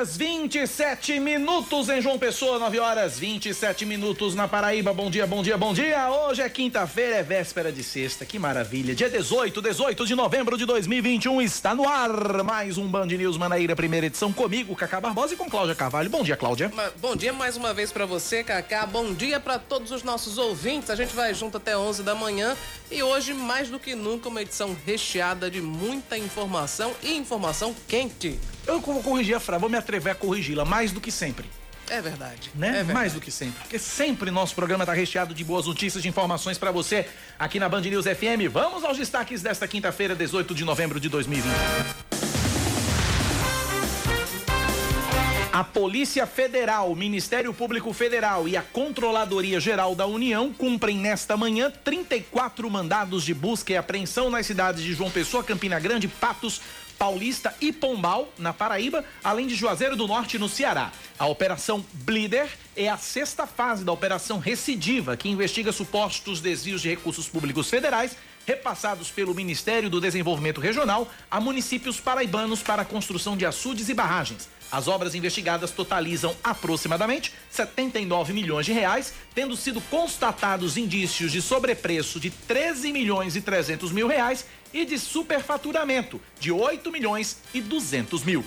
Horas 27 minutos em João Pessoa, 9 horas 27 minutos na Paraíba. Bom dia, bom dia, bom dia. Hoje é quinta-feira, é véspera de sexta. Que maravilha. Dia 18, 18 de novembro de 2021 está no ar. Mais um Band News Manaíra, primeira edição comigo, Cacá Barbosa e com Cláudia Carvalho. Bom dia, Cláudia. Bom dia mais uma vez para você, Cacá. Bom dia para todos os nossos ouvintes. A gente vai junto até 11 da manhã e hoje, mais do que nunca, uma edição recheada de muita informação e informação quente. Eu vou corrigir a frase, vou me atrever a corrigi-la mais do que sempre. É verdade. Né? É verdade. Mais do que sempre. Porque sempre nosso programa está recheado de boas notícias, de informações para você aqui na Band News FM. Vamos aos destaques desta quinta-feira, 18 de novembro de 2020. A Polícia Federal, o Ministério Público Federal e a Controladoria Geral da União cumprem nesta manhã 34 mandados de busca e apreensão nas cidades de João Pessoa, Campina Grande, Patos, Paulista e Pombal, na Paraíba, além de Juazeiro do Norte, no Ceará. A Operação Blider é a sexta fase da Operação Recidiva, que investiga supostos desvios de recursos públicos federais repassados pelo Ministério do Desenvolvimento Regional a municípios paraibanos para a construção de açudes e barragens. As obras investigadas totalizam aproximadamente 79 milhões de reais, tendo sido constatados indícios de sobrepreço de 13 milhões e 300 mil reais e de superfaturamento de 8 milhões e 200 mil.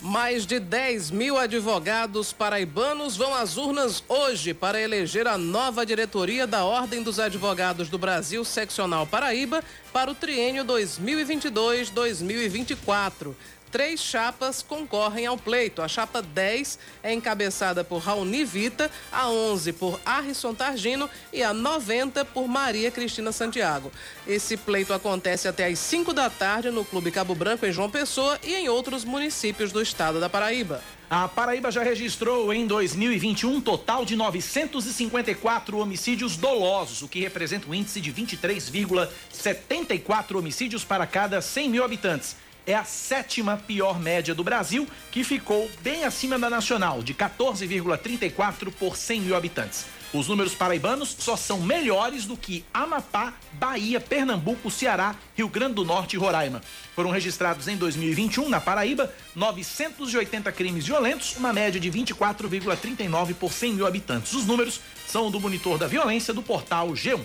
Mais de 10 mil advogados paraibanos vão às urnas hoje para eleger a nova diretoria da Ordem dos Advogados do Brasil, Seccional Paraíba, para o triênio 2022-2024 três chapas concorrem ao pleito. A chapa 10 é encabeçada por Raoni Vita, a 11 por Arrisson Targino e a 90 por Maria Cristina Santiago. Esse pleito acontece até às 5 da tarde no Clube Cabo Branco, em João Pessoa e em outros municípios do estado da Paraíba. A Paraíba já registrou em 2021 um total de 954 homicídios dolosos, o que representa um índice de 23,74 homicídios para cada 100 mil habitantes é a sétima pior média do Brasil, que ficou bem acima da nacional, de 14,34 por 100 mil habitantes. Os números paraibanos só são melhores do que Amapá, Bahia, Pernambuco, Ceará, Rio Grande do Norte e Roraima. Foram registrados em 2021, na Paraíba, 980 crimes violentos, uma média de 24,39 por 100 mil habitantes. Os números são do monitor da violência do portal G1.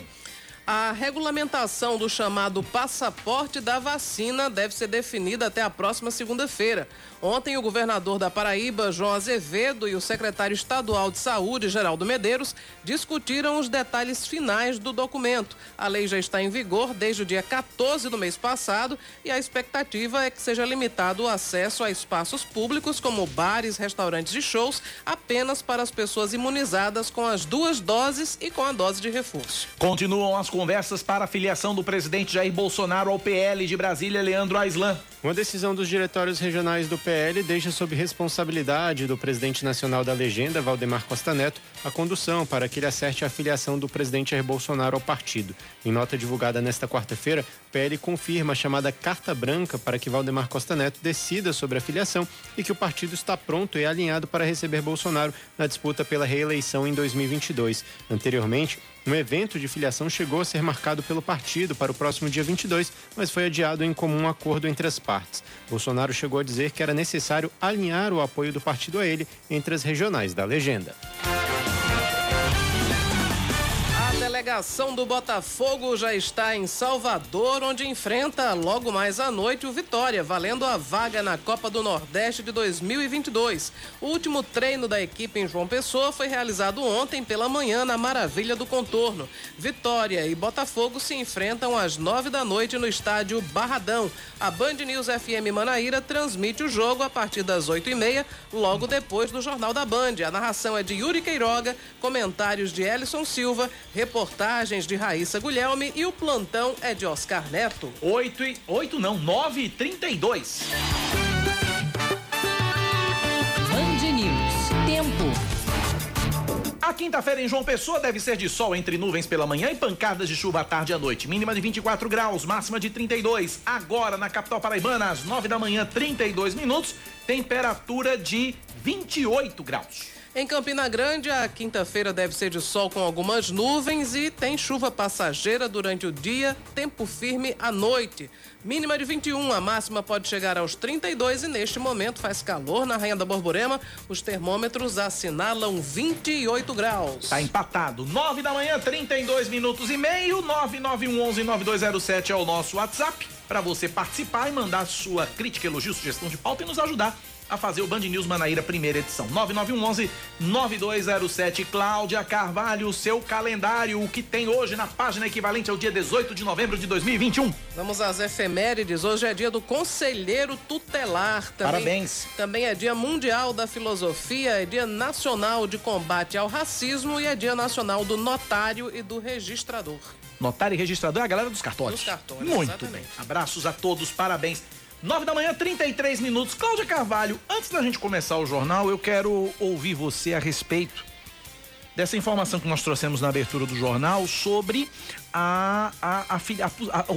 A regulamentação do chamado passaporte da vacina deve ser definida até a próxima segunda-feira. Ontem, o governador da Paraíba, João Azevedo, e o secretário estadual de Saúde, Geraldo Medeiros, discutiram os detalhes finais do documento. A lei já está em vigor desde o dia 14 do mês passado e a expectativa é que seja limitado o acesso a espaços públicos, como bares, restaurantes e shows, apenas para as pessoas imunizadas com as duas doses e com a dose de reforço. Continuam as conversas para a filiação do presidente Jair Bolsonaro ao PL de Brasília, Leandro Aislan. Uma decisão dos diretórios regionais do PL deixa sob responsabilidade do presidente nacional da legenda, Valdemar Costa Neto, a condução para que ele acerte a filiação do presidente Jair Bolsonaro ao partido. Em nota divulgada nesta quarta-feira, o PL confirma a chamada carta branca para que Valdemar Costa Neto decida sobre a filiação e que o partido está pronto e alinhado para receber Bolsonaro na disputa pela reeleição em 2022. Anteriormente, um evento de filiação chegou a ser marcado pelo partido para o próximo dia 22, mas foi adiado em comum acordo entre as partes. Bolsonaro chegou a dizer que era necessário alinhar o apoio do partido a ele entre as regionais da legenda delegação do Botafogo já está em Salvador, onde enfrenta logo mais à noite o Vitória, valendo a vaga na Copa do Nordeste de 2022. O último treino da equipe em João Pessoa foi realizado ontem pela manhã na Maravilha do Contorno. Vitória e Botafogo se enfrentam às nove da noite no estádio Barradão. A Band News FM Manaíra transmite o jogo a partir das oito e meia, logo depois do Jornal da Band. A narração é de Yuri Queiroga, comentários de Ellison Silva, reportagem reportagens de Raíssa Guilherme e o plantão é de Oscar Neto. 8 e 8 não, 9 e 32. Band News. Tempo. A quinta-feira em João Pessoa deve ser de sol entre nuvens pela manhã e pancadas de chuva à tarde e à noite. Mínima de 24 graus, máxima de 32. Agora na capital paraibana, às 9 da manhã, 32 minutos, temperatura de 28 graus. Em Campina Grande, a quinta-feira deve ser de sol com algumas nuvens e tem chuva passageira durante o dia, tempo firme à noite. Mínima de 21, a máxima pode chegar aos 32 e neste momento faz calor na Rainha da Borborema. Os termômetros assinalam 28 graus. Tá empatado. 9 da manhã, 32 minutos e meio. 991119207 é o nosso WhatsApp para você participar e mandar sua crítica, elogio, sugestão de pauta e nos ajudar a fazer o Band News Manaíra primeira edição. 9911 9207 Cláudia Carvalho, seu calendário, o que tem hoje na página equivalente ao dia 18 de novembro de 2021. Vamos às efemérides. Hoje é dia do Conselheiro Tutelar. Também, Parabéns. Também é dia mundial da filosofia, é dia nacional de combate ao racismo e é dia nacional do notário e do registrador. Notário e registrador é a galera dos cartórios. Dos cartórios, Muito exatamente. bem. Abraços a todos, parabéns. 9 da manhã, 33 minutos. Cláudia Carvalho, antes da gente começar o jornal, eu quero ouvir você a respeito dessa informação que nós trouxemos na abertura do jornal sobre a, a, a, o-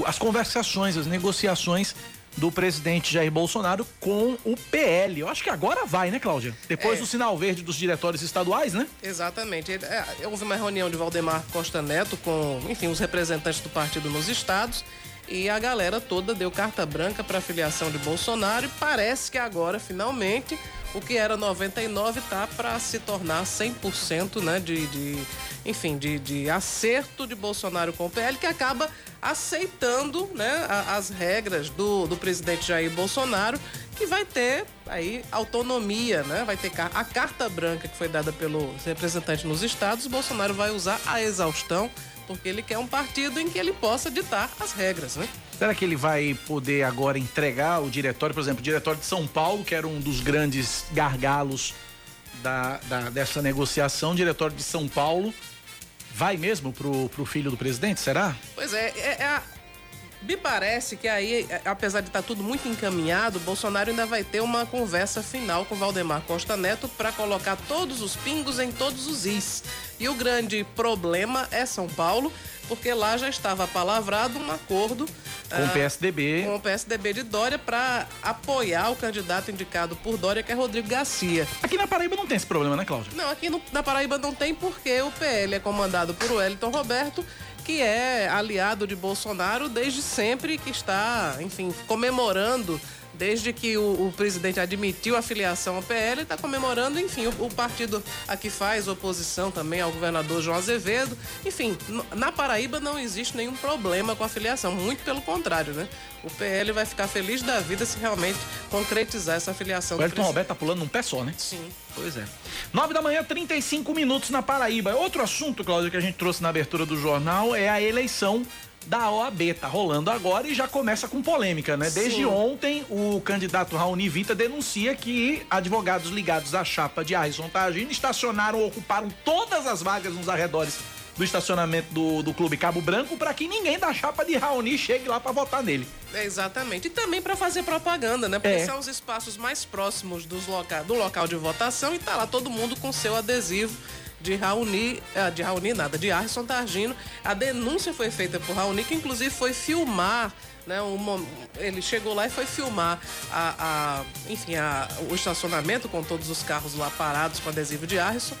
o- as conversações, as negociações do presidente Jair Bolsonaro com o PL. Eu acho que agora vai, né, Cláudia? Depois É. do sinal verde dos diretórios estaduais, né? Exatamente. É, houve uma reunião de Valdemar Costa Neto com, enfim, os representantes do partido nos estados e a galera toda deu carta branca para a filiação de Bolsonaro e parece que agora, finalmente, o que era 99 tá para se tornar 100%, né, de, de enfim, de, de acerto de Bolsonaro com o PL, que acaba aceitando, né, as regras do, do presidente Jair Bolsonaro, que vai ter aí autonomia, né? Vai ter a carta branca que foi dada pelos representantes nos estados, Bolsonaro vai usar a exaustão, porque ele quer um partido em que ele possa ditar as regras, né? Será que ele vai poder agora entregar o diretório, por exemplo, o diretório de São Paulo, que era um dos grandes gargalos da, da- dessa negociação, o diretório de São Paulo, vai mesmo pro, pro filho do presidente, será? Pois é, é, é a- me parece que aí, é, apesar de estar tudo muito encaminhado, Bolsonaro ainda vai ter uma conversa final com Valdemar Costa Neto para colocar todos os pingos em todos os is. E o grande problema é São Paulo, porque lá já estava palavrado um acordo Com o ah, PSDB. com o PSDB de Dória para apoiar o candidato indicado por Dória, que é Rodrigo Garcia. Aqui na Paraíba não tem esse problema, né, Cláudia? Não, aqui no- na Paraíba não tem porque o PL é comandado por Wellington Roberto, que é aliado de Bolsonaro desde sempre, que está, enfim, comemorando. Desde que o, o presidente admitiu a filiação ao PL, está comemorando, enfim, o, o partido aqui faz oposição também ao governador João Azevedo. Enfim, na Paraíba não existe nenhum problema com a filiação, muito pelo contrário, né? O PL vai ficar feliz da vida se realmente concretizar essa filiação O Elton. Roberto tá pulando num pé só, né? Sim. Pois é. 9 da manhã, 35 minutos na Paraíba. Outro assunto, Cláudia, que a gente trouxe na abertura do jornal é a eleição da OAB. Tá rolando agora e já começa com polêmica, né? Desde Sim. ontem, o candidato Raoni Vita denuncia que advogados ligados à chapa de Arisson Targino estacionaram ou ocuparam todas as vagas nos arredores do estacionamento do, do Clube Cabo Branco para que ninguém da chapa de Raoni chegue lá para votar nele. Exatamente. E também para fazer propaganda, né? Porque É. são os espaços mais próximos dos loca... do local de votação e tá lá todo mundo com seu adesivo de Raoni, ah, de Raoni nada, de Arson Targino. A denúncia foi feita por Raoni, que inclusive foi filmar, né? Um, ele chegou lá e foi filmar a, a- enfim, a- o estacionamento com todos os carros lá parados com adesivo de Arson.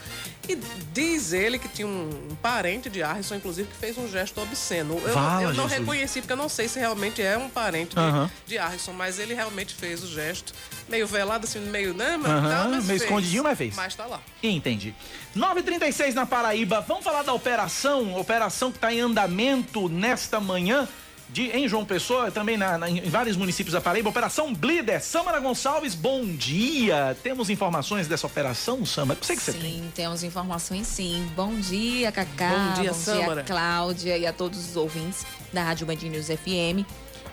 E diz ele que tinha um, um parente de Arson, inclusive, que fez um gesto obsceno. Eu, Fala, eu não Jesus. reconheci, porque eu não sei se realmente é um parente de, Aham. de Arson, mas ele realmente fez o gesto. Meio velado, assim, meio, né? Mas, Aham, tá, mas meio fez. escondidinho, mas fez. Mas tá lá. Entendi. 9h36 na Paraíba. Vamos falar da operação, operação que está em andamento nesta manhã. De, em João Pessoa, também na- na- em vários municípios da Paraíba, Operação Blider. Samara Gonçalves, bom dia. Temos informações dessa operação, Samara? Eu sei que você sim, tem. temos informações sim. Bom dia, Cacá. Bom dia, Bom Sâmara. Cláudia e a todos os ouvintes da Rádio Band News FM.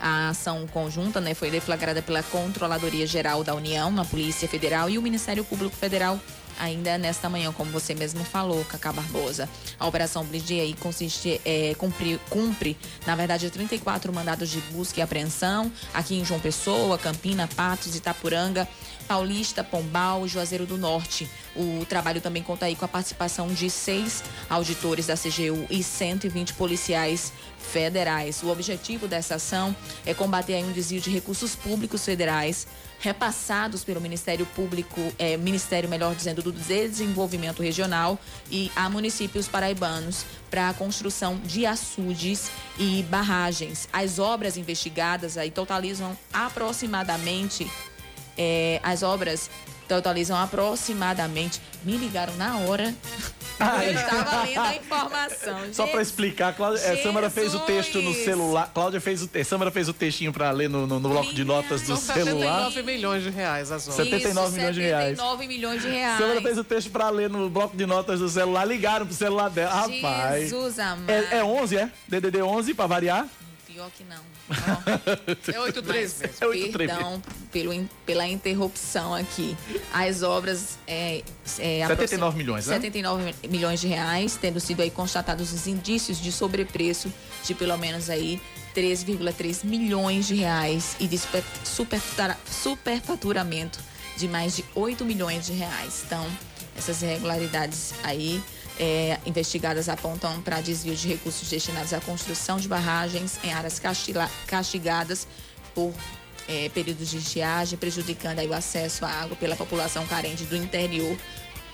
A ação conjunta né, foi deflagrada pela Controladoria Geral da União, a Polícia Federal e o Ministério Público Federal ainda nesta manhã, como você mesmo falou, Cacá Barbosa. A Operação Blitz aí consiste, é, cumpre, cumpre, na verdade, 34 mandados de busca e apreensão aqui em João Pessoa, Campina, Patos, Itapuranga, Paulista, Pombal e Juazeiro do Norte. O trabalho também conta aí com a participação de seis auditores da CGU e 120 policiais federais. O objetivo dessa ação é combater um desvio de recursos públicos federais repassados pelo Ministério Público, é, Ministério, melhor dizendo, do Desenvolvimento Regional e a municípios paraibanos para a construção de açudes e barragens. As obras investigadas aí totalizam aproximadamente é, as obras totalizam aproximadamente. Me ligaram na hora. Ai. Eu estava lendo a informação. Só para explicar, Cláudia, é, Samara fez o texto no celular. Cláudia fez o texto. Samara fez o textinho para ler no, no, no, bloco de notas do São celular. 79 milhões de reais as obras. 79 milhões de reais. 79 milhões de reais. Samara fez o texto para ler no bloco de notas do celular. Ligaram pro celular dela. Rapaz. Jesus amado. É, é 11, é? DDD 11 para variar? Pior que não. Ó. É 83 mesmo. É 83 Perdão pelo, pela interrupção aqui. As obras. É, é, 79 milhões, né? 79 milhões de reais, tendo sido aí constatados os indícios de sobrepreço de pelo menos aí 3,3 milhões de reais e de super, superfatura- superfaturamento de mais de 8 milhões de reais. Então, essas irregularidades aí é, investigadas apontam para desvio de recursos destinados à construção de barragens em áreas castigadas por é, períodos de estiagem, prejudicando o acesso à água pela população carente do interior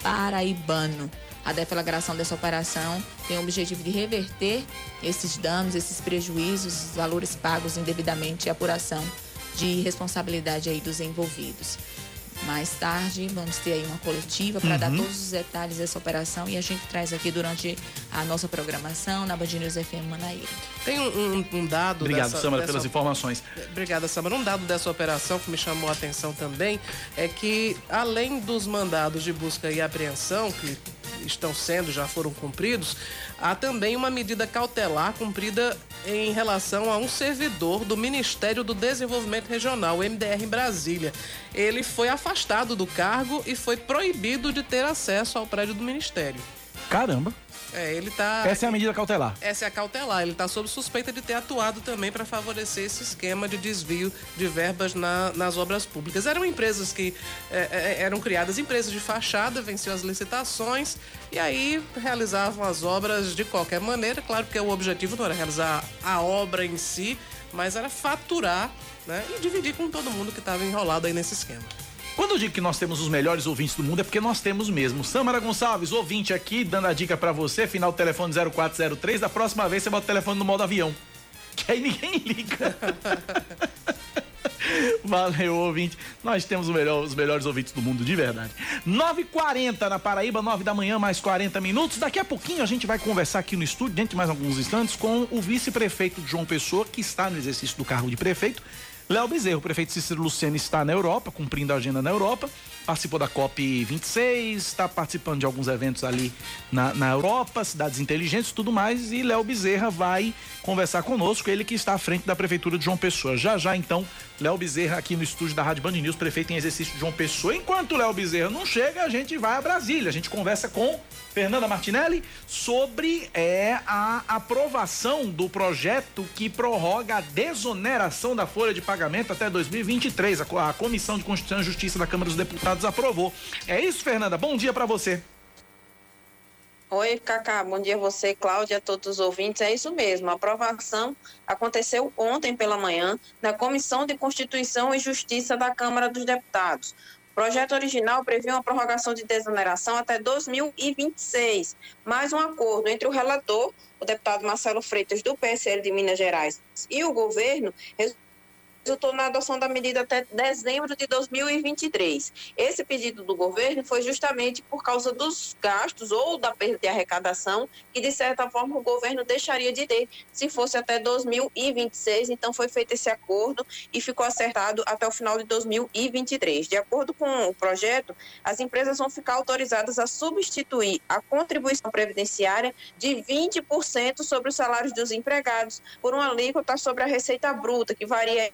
paraibano. A deflagração dessa operação tem o objetivo de reverter esses danos, esses prejuízos, os valores pagos indevidamente e apuração de responsabilidade aí dos envolvidos. Mais tarde, vamos ter aí uma coletiva para dar todos os detalhes dessa operação e a gente traz aqui durante a nossa programação na Band News FM Manaíra. Tem um, um- um dado Obrigado, dessa, Samara, dessa- pelas informações. Obrigada, Samara. Um dado dessa operação que me chamou a atenção também é que, além dos mandados de busca e apreensão, que estão sendo, já foram cumpridos, há também uma medida cautelar cumprida em relação a um servidor do Ministério do Desenvolvimento Regional, MDR em Brasília. Ele foi afastado do cargo e foi proibido de ter acesso ao prédio do Ministério. Caramba. É, ele tá. Essa é a medida cautelar. Essa é a cautelar. Ele está sob suspeita de ter atuado também para favorecer esse esquema de desvio de verbas na- nas obras públicas. Eram empresas que é, é, eram criadas, empresas de fachada, venciam as licitações e aí realizavam as obras de qualquer maneira. Claro que o objetivo não era realizar a obra em si, mas era faturar né, e dividir com todo mundo que estava enrolado aí nesse esquema. Quando eu digo que nós temos os melhores ouvintes do mundo, é porque nós temos mesmo. Samara Gonçalves, ouvinte aqui, dando a dica pra você, final do telefone 0403. Da próxima vez você bota o telefone no modo avião. Que aí ninguém liga. Valeu, ouvinte. Nós temos melhor- os melhores ouvintes do mundo, de verdade. 9h40 na Paraíba, 9 da manhã, mais 40 minutos. Daqui a pouquinho a gente vai conversar aqui no estúdio, dentro de mais alguns instantes, com o vice-prefeito João Pessoa, que está no exercício do cargo de prefeito. Léo Bezerro, o prefeito Cícero Luciano está na Europa, cumprindo a agenda na Europa, participou da COP26, está participando de alguns eventos ali na, na Europa, cidades inteligentes tudo mais, e Léo Bezerra vai conversar conosco, ele que está à frente da Prefeitura de João Pessoa. Já já, então, Léo Bezerra aqui no estúdio da Rádio Band News, prefeito em exercício de João Pessoa. Enquanto Léo Bezerra não chega, a gente vai a Brasília, a gente conversa com Fernanda Martinelli sobre é, a aprovação do projeto que prorroga a desoneração da folha de pagamento até 2023. A, a Comissão de Constituição e Justiça da Câmara dos Deputados aprovou. É isso, Fernanda? Bom dia para você. Oi, Cacá, bom dia a você, Cláudia, a todos os ouvintes. É isso mesmo, a aprovação aconteceu ontem pela manhã na Comissão de Constituição e Justiça da Câmara dos Deputados. O projeto original previa uma prorrogação de desoneração até 2026, mais um acordo entre o relator, o deputado Marcelo Freitas, do PSL de Minas Gerais, e o governo, resultou na adoção da medida até dezembro de 2023. Esse pedido do governo foi justamente por causa dos gastos ou da perda de arrecadação, que de certa forma o governo deixaria de ter se fosse até 2026. Então foi feito esse acordo e ficou acertado até o final de 2023. De acordo com o projeto, as empresas vão ficar autorizadas a substituir a contribuição previdenciária de 20% sobre os salários dos empregados por uma alíquota sobre a receita bruta, que varia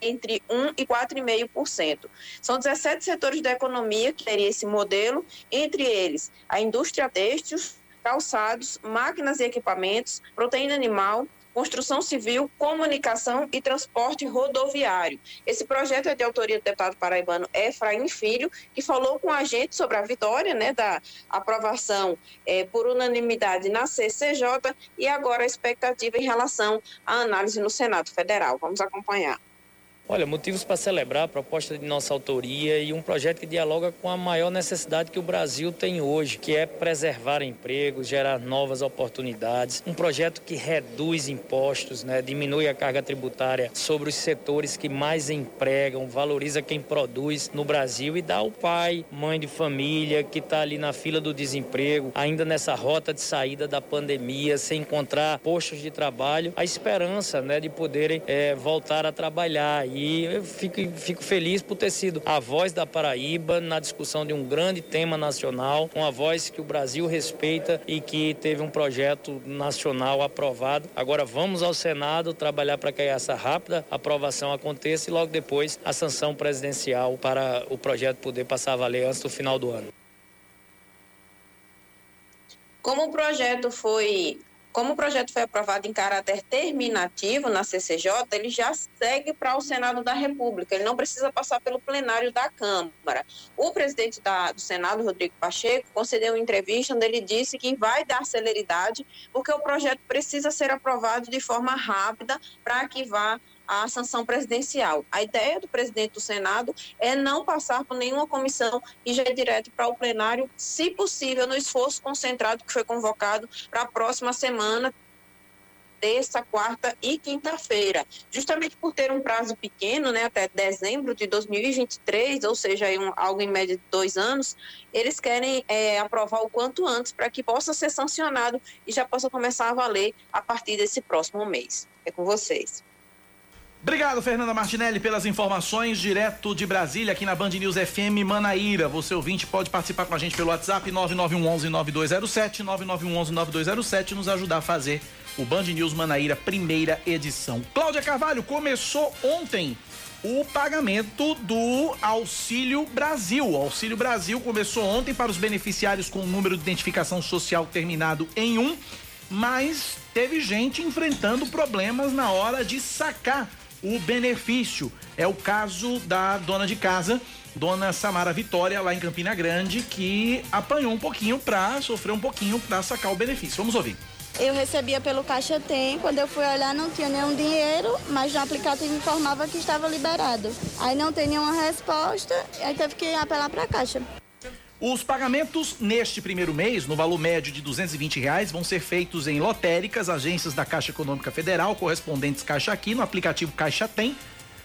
entre 1% e 4,5%. São 17 setores da economia que teriam esse modelo, entre eles a indústria têxtil, calçados, máquinas e equipamentos, proteína animal, construção civil, comunicação e transporte rodoviário. Esse projeto é de autoria do deputado paraibano Efraim Filho, que falou com a gente sobre a vitória né, da aprovação é, por unanimidade na CCJ e agora a expectativa em relação à análise no Senado Federal. Vamos acompanhar. Olha, motivos para celebrar a proposta de nossa autoria e um projeto que dialoga com a maior necessidade que o Brasil tem hoje, que é preservar empregos, gerar novas oportunidades. Um projeto que reduz impostos, né, diminui a carga tributária sobre os setores que mais empregam, valoriza quem produz no Brasil e dá ao pai, mãe de família que está ali na fila do desemprego, ainda nessa rota de saída da pandemia, sem encontrar postos de trabalho, a esperança né, de poderem é, voltar a trabalhar. E e eu fico, fico feliz por ter sido a voz da Paraíba na discussão de um grande tema nacional, uma voz que o Brasil respeita e que teve um projeto nacional aprovado. Agora vamos ao Senado trabalhar para que essa rápida aprovação aconteça e logo depois a sanção presidencial para o projeto poder passar a valer antes do final do ano. Como o projeto foi como o projeto foi aprovado em caráter terminativo na CCJ, ele já segue para o Senado da República, ele não precisa passar pelo plenário da Câmara. O presidente da, do Senado, Rodrigo Pacheco, concedeu uma entrevista onde ele disse que vai dar celeridade, porque o projeto precisa ser aprovado de forma rápida para que vá a sanção presidencial. A ideia do presidente do Senado é não passar por nenhuma comissão e já ir direto para o plenário, se possível, no esforço concentrado que foi convocado para a próxima semana, terça, quarta e quinta-feira. Justamente por ter um prazo pequeno, né, até dezembro de 2023, ou seja, um, algo em média de dois anos, eles querem é, aprovar o quanto antes para que possa ser sancionado e já possa começar a valer a partir desse próximo mês. É com vocês. Obrigado, Fernanda Martinelli, pelas informações direto de Brasília, aqui na Band News FM Manaíra. Você ouvinte pode participar com a gente pelo WhatsApp 9911-9207, 9911-9207, nos ajudar a fazer o Band News Manaíra primeira edição. Cláudia Carvalho, começou ontem o pagamento do Auxílio Brasil. O Auxílio Brasil começou ontem para os beneficiários com o número de identificação social terminado em 1, mas teve gente enfrentando problemas na hora de sacar o benefício. É o caso da dona de casa, dona Samara Vitória, lá em Campina Grande, que apanhou um pouquinho para sofrer um pouquinho para sacar o benefício. Vamos ouvir. Eu recebia pelo Caixa Tem, quando eu fui olhar não tinha nenhum dinheiro, mas no aplicativo informava que estava liberado. Aí não tem nenhuma resposta, aí teve que apelar para a Caixa. Os pagamentos neste primeiro mês, no valor médio de 220 reais, vão ser feitos em lotéricas, agências da Caixa Econômica Federal, correspondentes Caixa Aqui, no aplicativo Caixa Tem.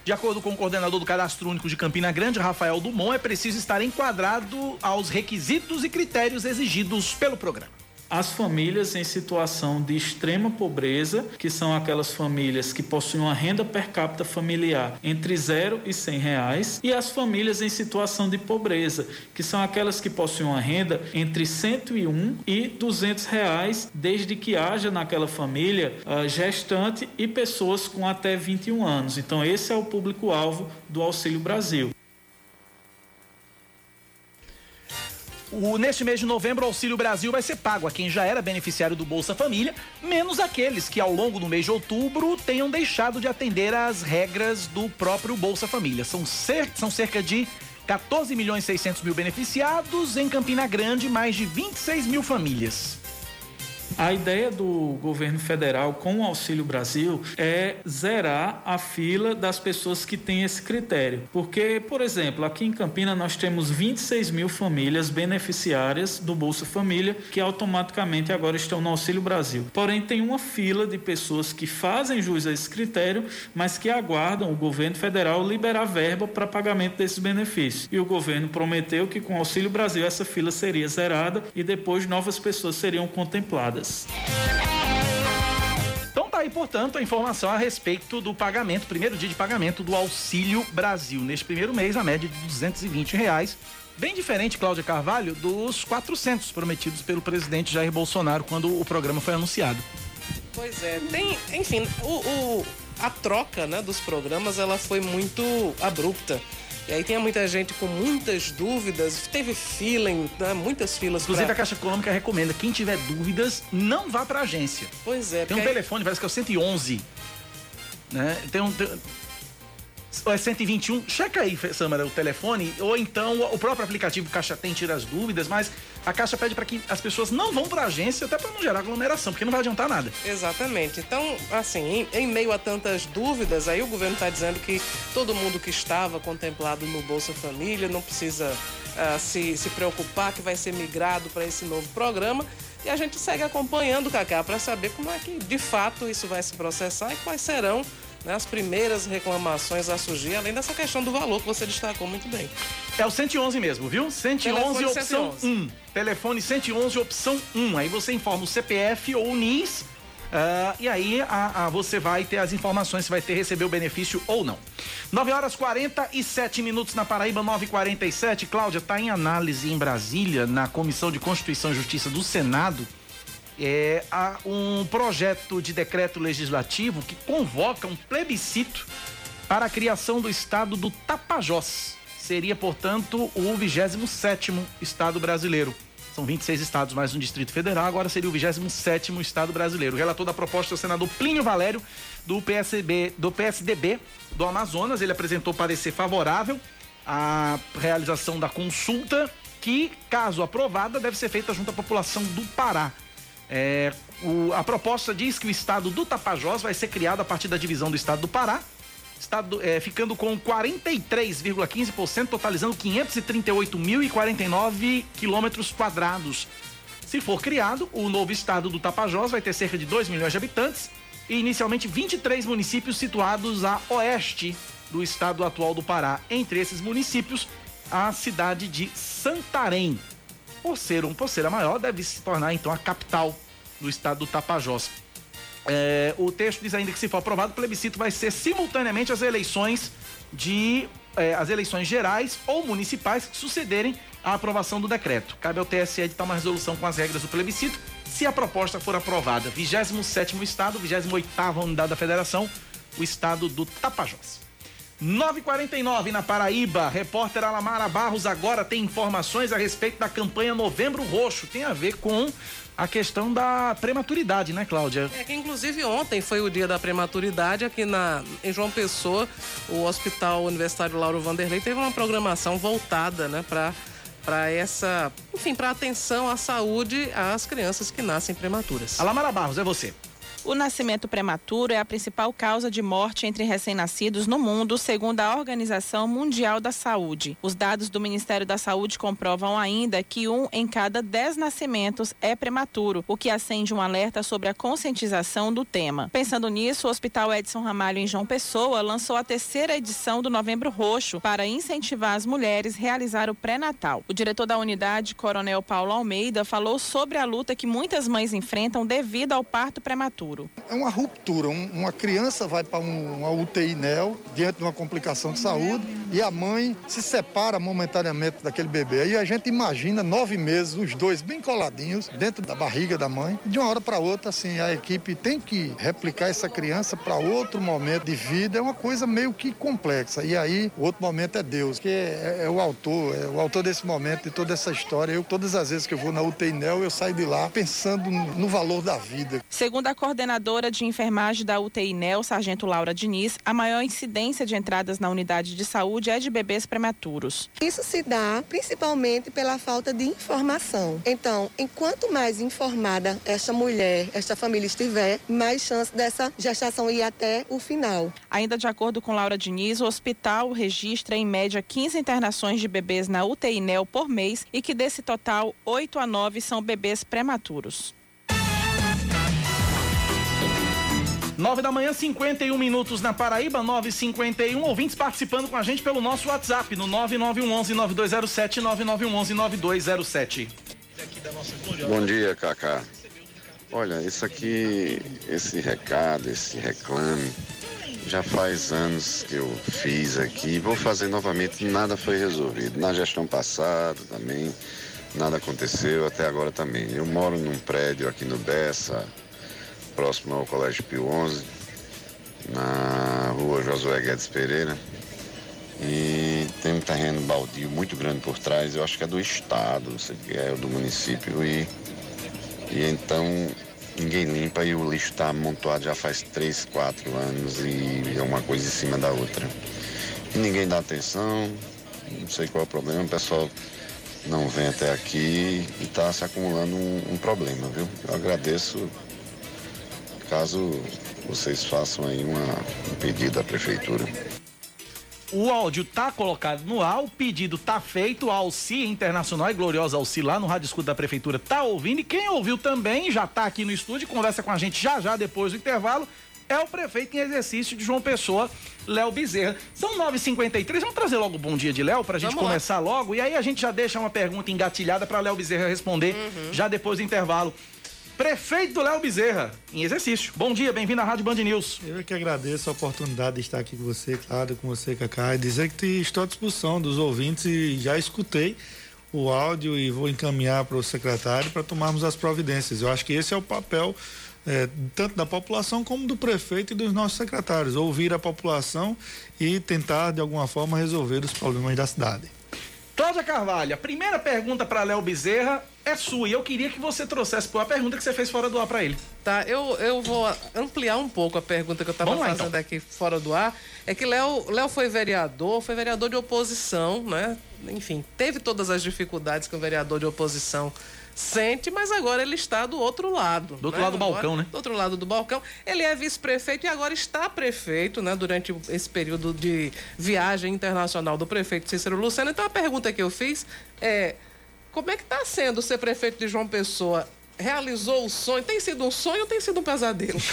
De acordo com o coordenador do Cadastro Único de Campina Grande, Rafael Dumont, é preciso estar enquadrado aos requisitos e critérios exigidos pelo programa as famílias em situação de extrema pobreza, que são aquelas famílias que possuem uma renda per capita familiar entre 0 e 100 reais, e as famílias em situação de pobreza, que são aquelas que possuem uma renda entre 101 e 200 reais, desde que haja naquela família uh, gestante e pessoas com até 21 anos. Então, esse é o público-alvo do Auxílio Brasil. O, neste mês de novembro, o Auxílio Brasil vai ser pago a quem já era beneficiário do Bolsa Família, menos aqueles que ao longo do mês de outubro tenham deixado de atender às regras do próprio Bolsa Família. São, cer são cerca de 14 milhões e 600 mil beneficiados, em Campina Grande, mais de 26 mil famílias. A ideia do governo federal com o Auxílio Brasil é zerar a fila das pessoas que têm esse critério. Porque, por exemplo, aqui em Campina nós temos 26 mil famílias beneficiárias do Bolsa Família que automaticamente agora estão no Auxílio Brasil. Porém, tem uma fila de pessoas que fazem jus a esse critério, mas que aguardam o governo federal liberar verba para pagamento desses benefícios. E o governo prometeu que com o Auxílio Brasil essa fila seria zerada e depois novas pessoas seriam contempladas. Então tá aí, portanto, a informação a respeito do pagamento, primeiro dia de pagamento do Auxílio Brasil. Neste primeiro mês, a média de 220 reais. Bem diferente, Cláudia Carvalho, dos 400 prometidos pelo presidente Jair Bolsonaro quando o programa foi anunciado. Pois é, tem, enfim, o, o a troca né, dos programas ela foi muito abrupta. E aí tem muita gente com muitas dúvidas, teve fila, né, muitas filas. Inclusive pra... a Caixa Econômica recomenda, quem tiver dúvidas, não vá para a agência. Pois é. Tem um aí... telefone, parece que é o 111. Né? Tem um... Tem ou é 121, checa aí, Samara, o telefone, ou então o próprio aplicativo Caixa Tem tira as dúvidas, mas a Caixa pede para que as pessoas não vão para a agência, até para não gerar aglomeração, porque não vai adiantar nada. Exatamente. Então, assim, em, em meio a tantas dúvidas, aí o governo está dizendo que todo mundo que estava contemplado no Bolsa Família não precisa uh, se, se preocupar que vai ser migrado para esse novo programa. E a gente segue acompanhando, Cacá, para saber como é que de fato isso vai se processar e quais serão né, as primeiras reclamações a surgir, além dessa questão do valor que você destacou muito bem. É o 111 mesmo, viu? 111 Telefone opção 111. 1. Telefone 111 opção 1. Aí você informa o CPF ou o NIS. Uh, e aí a, a, você vai ter as informações se vai ter receber o benefício ou não. 9 horas 47 minutos na Paraíba, 9h47. Cláudia, está em análise em Brasília, na Comissão de Constituição e Justiça do Senado é, há um projeto de decreto legislativo que convoca um plebiscito para a criação do estado do Tapajós. Seria, portanto, o 27 estado brasileiro. São 26 estados mais um Distrito Federal, agora seria o 27 estado brasileiro. O relator da proposta é o senador Plínio Valério, do PSB, do PSDB do Amazonas. Ele apresentou parecer favorável à realização da consulta, que, caso aprovada, deve ser feita junto à população do Pará. É, o, a proposta diz que o estado do Tapajós vai ser criado a partir da divisão do estado do Pará, estado, é, ficando com 43,15%, totalizando 538.049 quilômetros quadrados. Se for criado, o novo estado do Tapajós vai ter cerca de 2 milhões de habitantes e inicialmente 23 municípios situados a oeste do estado atual do Pará. Entre esses municípios, a cidade de Santarém por ser um por ser a maior, deve se tornar então a capital do estado do Tapajós. É, o texto diz ainda que se for aprovado, o plebiscito vai ser simultaneamente as eleições de é, as eleições gerais ou municipais que sucederem à aprovação do decreto. Cabe ao TSE editar uma resolução com as regras do plebiscito, se a proposta for aprovada. 27º estado, 28ª unidade da federação, o estado do Tapajós. 949 na Paraíba. Repórter Alamara Barros agora tem informações a respeito da campanha Novembro Roxo. Tem a ver com a questão da prematuridade, né, Cláudia? É que inclusive ontem foi o dia da prematuridade aqui na em João Pessoa, o Hospital Universitário Lauro Vanderlei teve uma programação voltada, né, para para essa, enfim, para atenção à saúde às crianças que nascem prematuras. Alamara Barros, é você. O nascimento prematuro é a principal causa de morte entre recém-nascidos no mundo, segundo a Organização Mundial da Saúde. Os dados do Ministério da Saúde comprovam ainda que um em cada dez nascimentos é prematuro, o que acende um alerta sobre a conscientização do tema. Pensando nisso, o Hospital Edson Ramalho em João Pessoa lançou a terceira edição do Novembro Roxo para incentivar as mulheres a realizar o pré-natal. O diretor da unidade, Coronel Paulo Almeida, falou sobre a luta que muitas mães enfrentam devido ao parto prematuro futuro? É uma ruptura. Um, uma criança vai para um, uma UTI NEL diante de uma complicação de saúde e a mãe se separa momentaneamente daquele bebê. Aí a gente imagina nove meses, os dois bem coladinhos dentro da barriga da mãe. De uma hora para outra, assim, a equipe tem que replicar essa criança para outro momento de vida. É uma coisa meio que complexa. E aí, o outro momento é Deus, que é, é o autor, é o autor desse momento, de toda essa história. Eu, todas as vezes que eu vou na UTI NEL, eu saio de lá pensando no, no valor da vida. Segundo a coordenação coordenadora de enfermagem da UTI NEL, Sargento Laura Diniz, a maior incidência de entradas na unidade de saúde é de bebês prematuros. Isso se dá principalmente pela falta de informação. Então, enquanto mais informada esta mulher, esta família estiver, mais chance dessa gestação ir até o final. Ainda de acordo com Laura Diniz, o hospital registra em média 15 internações de bebês na UTI NEL por mês e que desse total, 8 a 9 são bebês prematuros. 9 da manhã, 51 minutos na Paraíba, 9h51. Ouvintes participando com a gente pelo nosso WhatsApp no 9911-9207, 9911-9207. Bom dia, Cacá. Olha, isso aqui, esse recado, esse reclame, já faz anos que eu fiz aqui. Vou fazer novamente, nada foi resolvido. Na gestão passada também, nada aconteceu, até agora também. Eu moro num prédio aqui no Bessa próximo ao Colégio Pio XI. na rua Josué Guedes Pereira. E tem um terreno baldio muito grande por trás, eu acho que é do estado, não sei que é do município. E, e então ninguém limpa e o lixo está amontoado já faz 3, 4 anos e é uma coisa em cima da outra. E ninguém dá atenção, não sei qual é o problema, o pessoal não vem até aqui e está se acumulando um, um, problema, viu? Eu agradeço caso vocês façam aí uma, um pedido à prefeitura. O áudio tá colocado no ar, o pedido tá feito, a Alci Internacional e Gloriosa Alci lá no Rádio Escudo da Prefeitura tá ouvindo e quem ouviu também já tá aqui no estúdio, conversa com a gente já já depois do intervalo, é o prefeito em exercício de João Pessoa, Léo Bezerra. São 9h53, vamos trazer logo o bom dia de Léo pra gente vamos começar lá. logo e aí a gente já deixa uma pergunta engatilhada para Léo Bezerra responder uhum. já depois do intervalo. Prefeito Léo Bezerra, em exercício. Bom dia, bem-vindo à Rádio Band News. Eu que agradeço a oportunidade de estar aqui com você, claro, com você, Cacá, e dizer que estou à disposição dos ouvintes e já escutei o áudio e vou encaminhar para o secretário para tomarmos as providências. Eu acho que esse é o papel é, tanto da população como do prefeito e dos nossos secretários, ouvir a população e tentar de alguma forma resolver os problemas da cidade. Cláudia Carvalho, a primeira pergunta para Léo Bezerra é sua e eu queria que você trouxesse a pergunta que você fez fora do ar para ele. Tá, eu, eu vou ampliar um pouco a pergunta que eu estava fazendo então. aqui fora do ar. É que Léo, Léo foi vereador, foi vereador de oposição, né? Enfim, teve todas as dificuldades que um vereador de oposição sente, mas agora ele está do outro lado. Do outro né? lado do agora, balcão, né? Do outro lado do balcão. Ele é vice-prefeito e agora está prefeito, né? Durante esse período de viagem internacional do prefeito Cícero Lucena. Então a pergunta que eu fiz é: como é que está sendo ser prefeito de João Pessoa? realizou o sonho? Tem sido um sonho ou tem sido um pesadelo?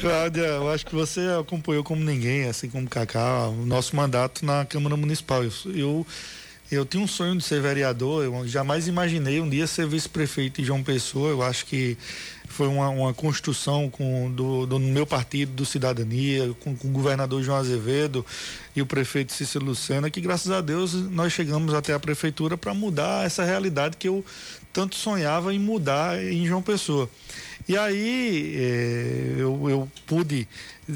Cláudia, eu acho que você acompanhou como ninguém, assim como Cacá, o nosso mandato na Câmara Municipal. Eu, eu eu tinha um sonho de ser vereador, eu jamais imaginei um dia ser vice-prefeito de João Pessoa. Eu acho que foi uma, uma construção com, do, do meu partido, do Cidadania, com, com, o governador João Azevedo e o prefeito Cícero Lucena, que graças a Deus nós chegamos até a prefeitura para mudar essa realidade que eu tanto sonhava em mudar em João Pessoa. E aí é, eu, eu, pude.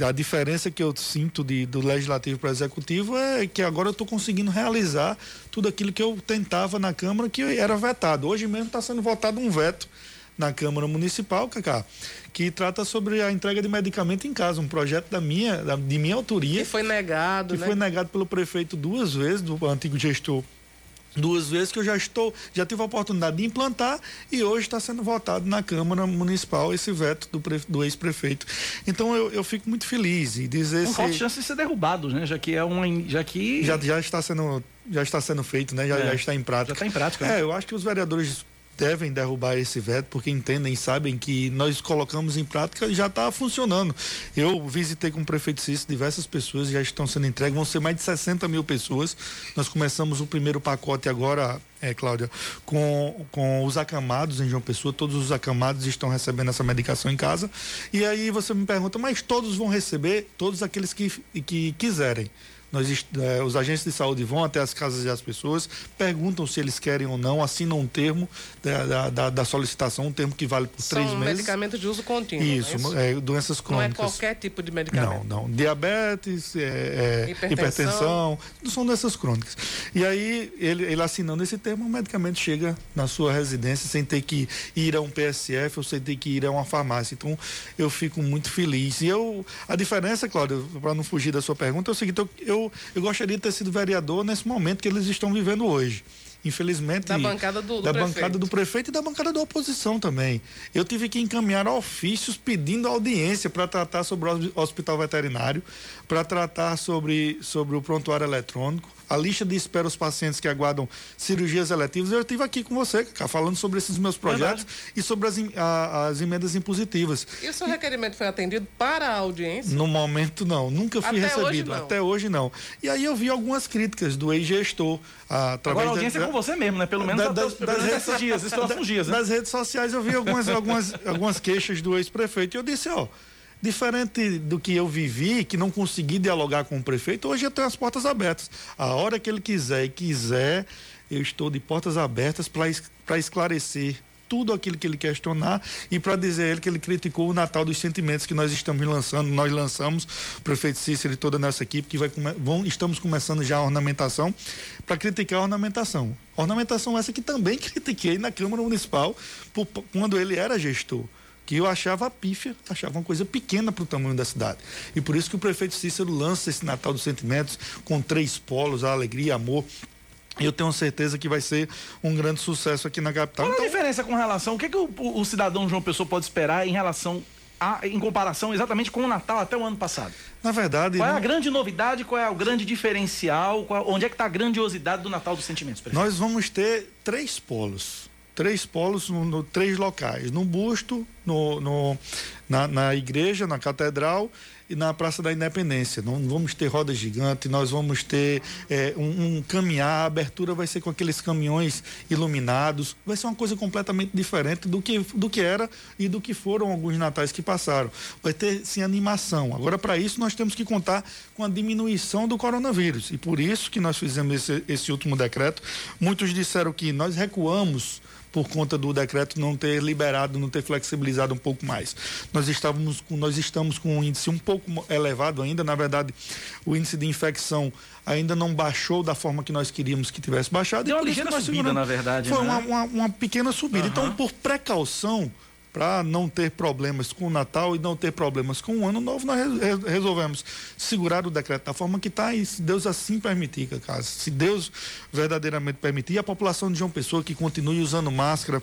A diferença que eu sinto de, do legislativo para o executivo é que agora eu estou conseguindo realizar tudo aquilo que eu tentava na Câmara que era vetado. Hoje mesmo está sendo votado um veto na Câmara Municipal, Cacá, que trata sobre a entrega de medicamento em casa, um projeto da minha, da, de minha autoria. Que foi negado, que né? foi negado pelo prefeito duas vezes, do antigo gestor duas vezes que eu já estou, já tive a oportunidade de implantar e hoje está sendo votado na Câmara Municipal esse veto do, do ex-prefeito. Então eu, eu fico muito feliz e dizer Não se... falta chance de ser derrubado, né? Já que é uma, já que já, já está sendo já está sendo feito, né? Já, é, já está em prática. Já está em prática. Né? É, eu acho que os vereadores devem derrubar esse veto porque entendem sabem que nós colocamos em prática e já está funcionando. Eu visitei com o prefeito Cícero diversas pessoas já estão sendo entregues, vão ser mais de 60 mil pessoas. Nós começamos o primeiro pacote agora, é, Cláudia, com, com os acamados em João Pessoa, todos os acamados estão recebendo essa medicação em casa. E aí você me pergunta, mas todos vão receber? Todos aqueles que, que quiserem. Nós, eh, os agentes de saúde vão até as casas das pessoas, perguntam se eles querem ou não, assinam um termo da, da, da solicitação, um termo que vale por São três meses. medicamento de uso contínuo. Isso, é isso? É, doenças crônicas. Não é qualquer tipo de medicamento. Não, não. Diabetes, é, hipertensão. hipertensão, não são doenças crônicas. E aí, ele, ele assinando esse termo, o medicamento chega na sua residência sem ter que ir a um PSF ou sem ter que ir a uma farmácia. Então, eu fico muito feliz. E eu, a diferença, Cláudio, para não fugir da sua pergunta, é o seguinte, eu, eu eu, gostaria de ter sido vereador nesse momento que eles estão vivendo hoje infelizmente da bancada do, do da prefeito. bancada do prefeito e da bancada da oposição também. Eu tive que encaminhar ofícios pedindo audiência para tratar sobre o hospital veterinário, para tratar sobre sobre o prontuário eletrônico, a lista de espera os pacientes que aguardam cirurgias eletivas. Eu estive aqui com você, Cacá, falando sobre esses meus projetos Verdade. e sobre as, a, as emendas impositivas. E o seu e, requerimento foi atendido para a audiência? No momento, não. Nunca fui Até recebido. Hoje, Até hoje, não. E aí eu vi algumas críticas do ex-gestor. Agora a audiência da, é com você mesmo, né? Pelo menos da, das, das, redes, dias, esses próximos dias. Né? redes sociais eu vi algumas, algumas, algumas queixas do ex-prefeito e eu disse, ó. Diferente do que eu vivi, que não consegui dialogar com o prefeito, hoje eu tenho as portas abertas. A hora que ele quiser e quiser, eu estou de portas abertas para esclarecer tudo aquilo que ele questionar e para dizer a ele que ele criticou o Natal dos Sentimentos que nós estamos lançando, nós lançamos, prefeito Cícero e toda a nossa equipe, que vai vão, estamos começando já a ornamentação, para criticar a ornamentação. Ornamentação essa que também critiquei na Câmara Municipal por, quando ele era gestor que eu achava pífia, achava uma coisa pequena para o tamanho da cidade. E por isso que o prefeito Cícero lança esse Natal dos Sentimentos com três polos, a alegria, amor, eu tenho certeza que vai ser um grande sucesso aqui na capital. Qual então... a diferença com relação, o que, que o, o, cidadão João Pessoa pode esperar em relação a, em comparação exatamente com o Natal até o ano passado? Na verdade. Qual é a grande novidade, qual é o grande diferencial, qual, onde é que está a grandiosidade do Natal dos Sentimentos? Prefeito? Nós vamos ter três polos. Três polos, no, no três locais. No busto, no, no na, na igreja, na catedral e na Praça da Independência. Não vamos ter roda gigante, nós vamos ter é, um, um, caminhar, a abertura vai ser com aqueles caminhões iluminados, vai ser uma coisa completamente diferente do que, do que era e do que foram alguns natais que passaram. Vai ter sim animação. Agora, para isso, nós temos que contar com a diminuição do coronavírus. E por isso que nós fizemos esse, esse último decreto. Muitos disseram que nós recuamos por conta do decreto não ter liberado, não ter flexibilizado um pouco mais. Nós estávamos com, nós estamos com um índice um pouco elevado ainda, na verdade, o índice de infecção ainda não baixou da forma que nós queríamos que tivesse baixado. Deu uma ligeira subida, na verdade. Foi né? uma, uma, uma, pequena subida. Uhum. Então, por precaução, para não ter problemas com o Natal e não ter problemas com o Ano Novo, nós resolvemos segurar o decreto da forma que está e se Deus assim permitir, cara, se Deus verdadeiramente permitir, a população de João Pessoa que continue usando máscara,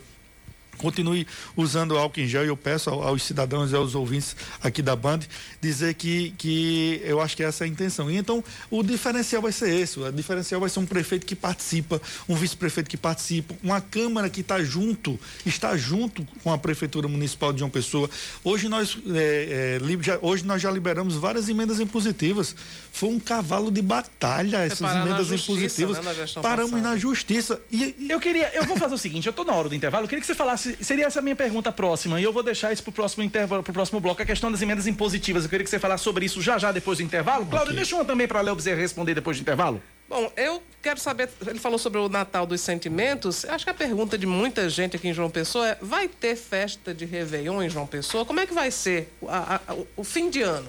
continue usando álcool em gel e eu peço aos cidadãos e aos ouvintes aqui da Band dizer que, que eu acho que essa é a intenção. E então o diferencial vai ser esse, o diferencial vai ser um prefeito que participa, um vice-prefeito que participa, uma Câmara que está junto, está junto com a Prefeitura Municipal de João Pessoa. Hoje nós, é, é, já, hoje nós já liberamos várias emendas impositivas. Foi um cavalo de batalha essas emendas justiça, impositivas. Né, na Paramos passada. na justiça. E, e, eu queria, eu vou fazer o seguinte, eu estou na hora do intervalo, eu queria que você falasse seria essa a minha pergunta próxima. E eu vou deixar isso para o próximo intervalo, pro próximo bloco, a questão das emendas impositivas. Eu queria que você falasse sobre isso já já depois do intervalo. Cláudio, okay. deixa uma também para Léo Bezerra responder depois do intervalo. Bom, eu quero saber, ele falou sobre o Natal dos Sentimentos. Acho que a pergunta de muita gente aqui em João Pessoa é: vai ter festa de Réveillon em João Pessoa? Como é que vai ser a, a, o fim de ano?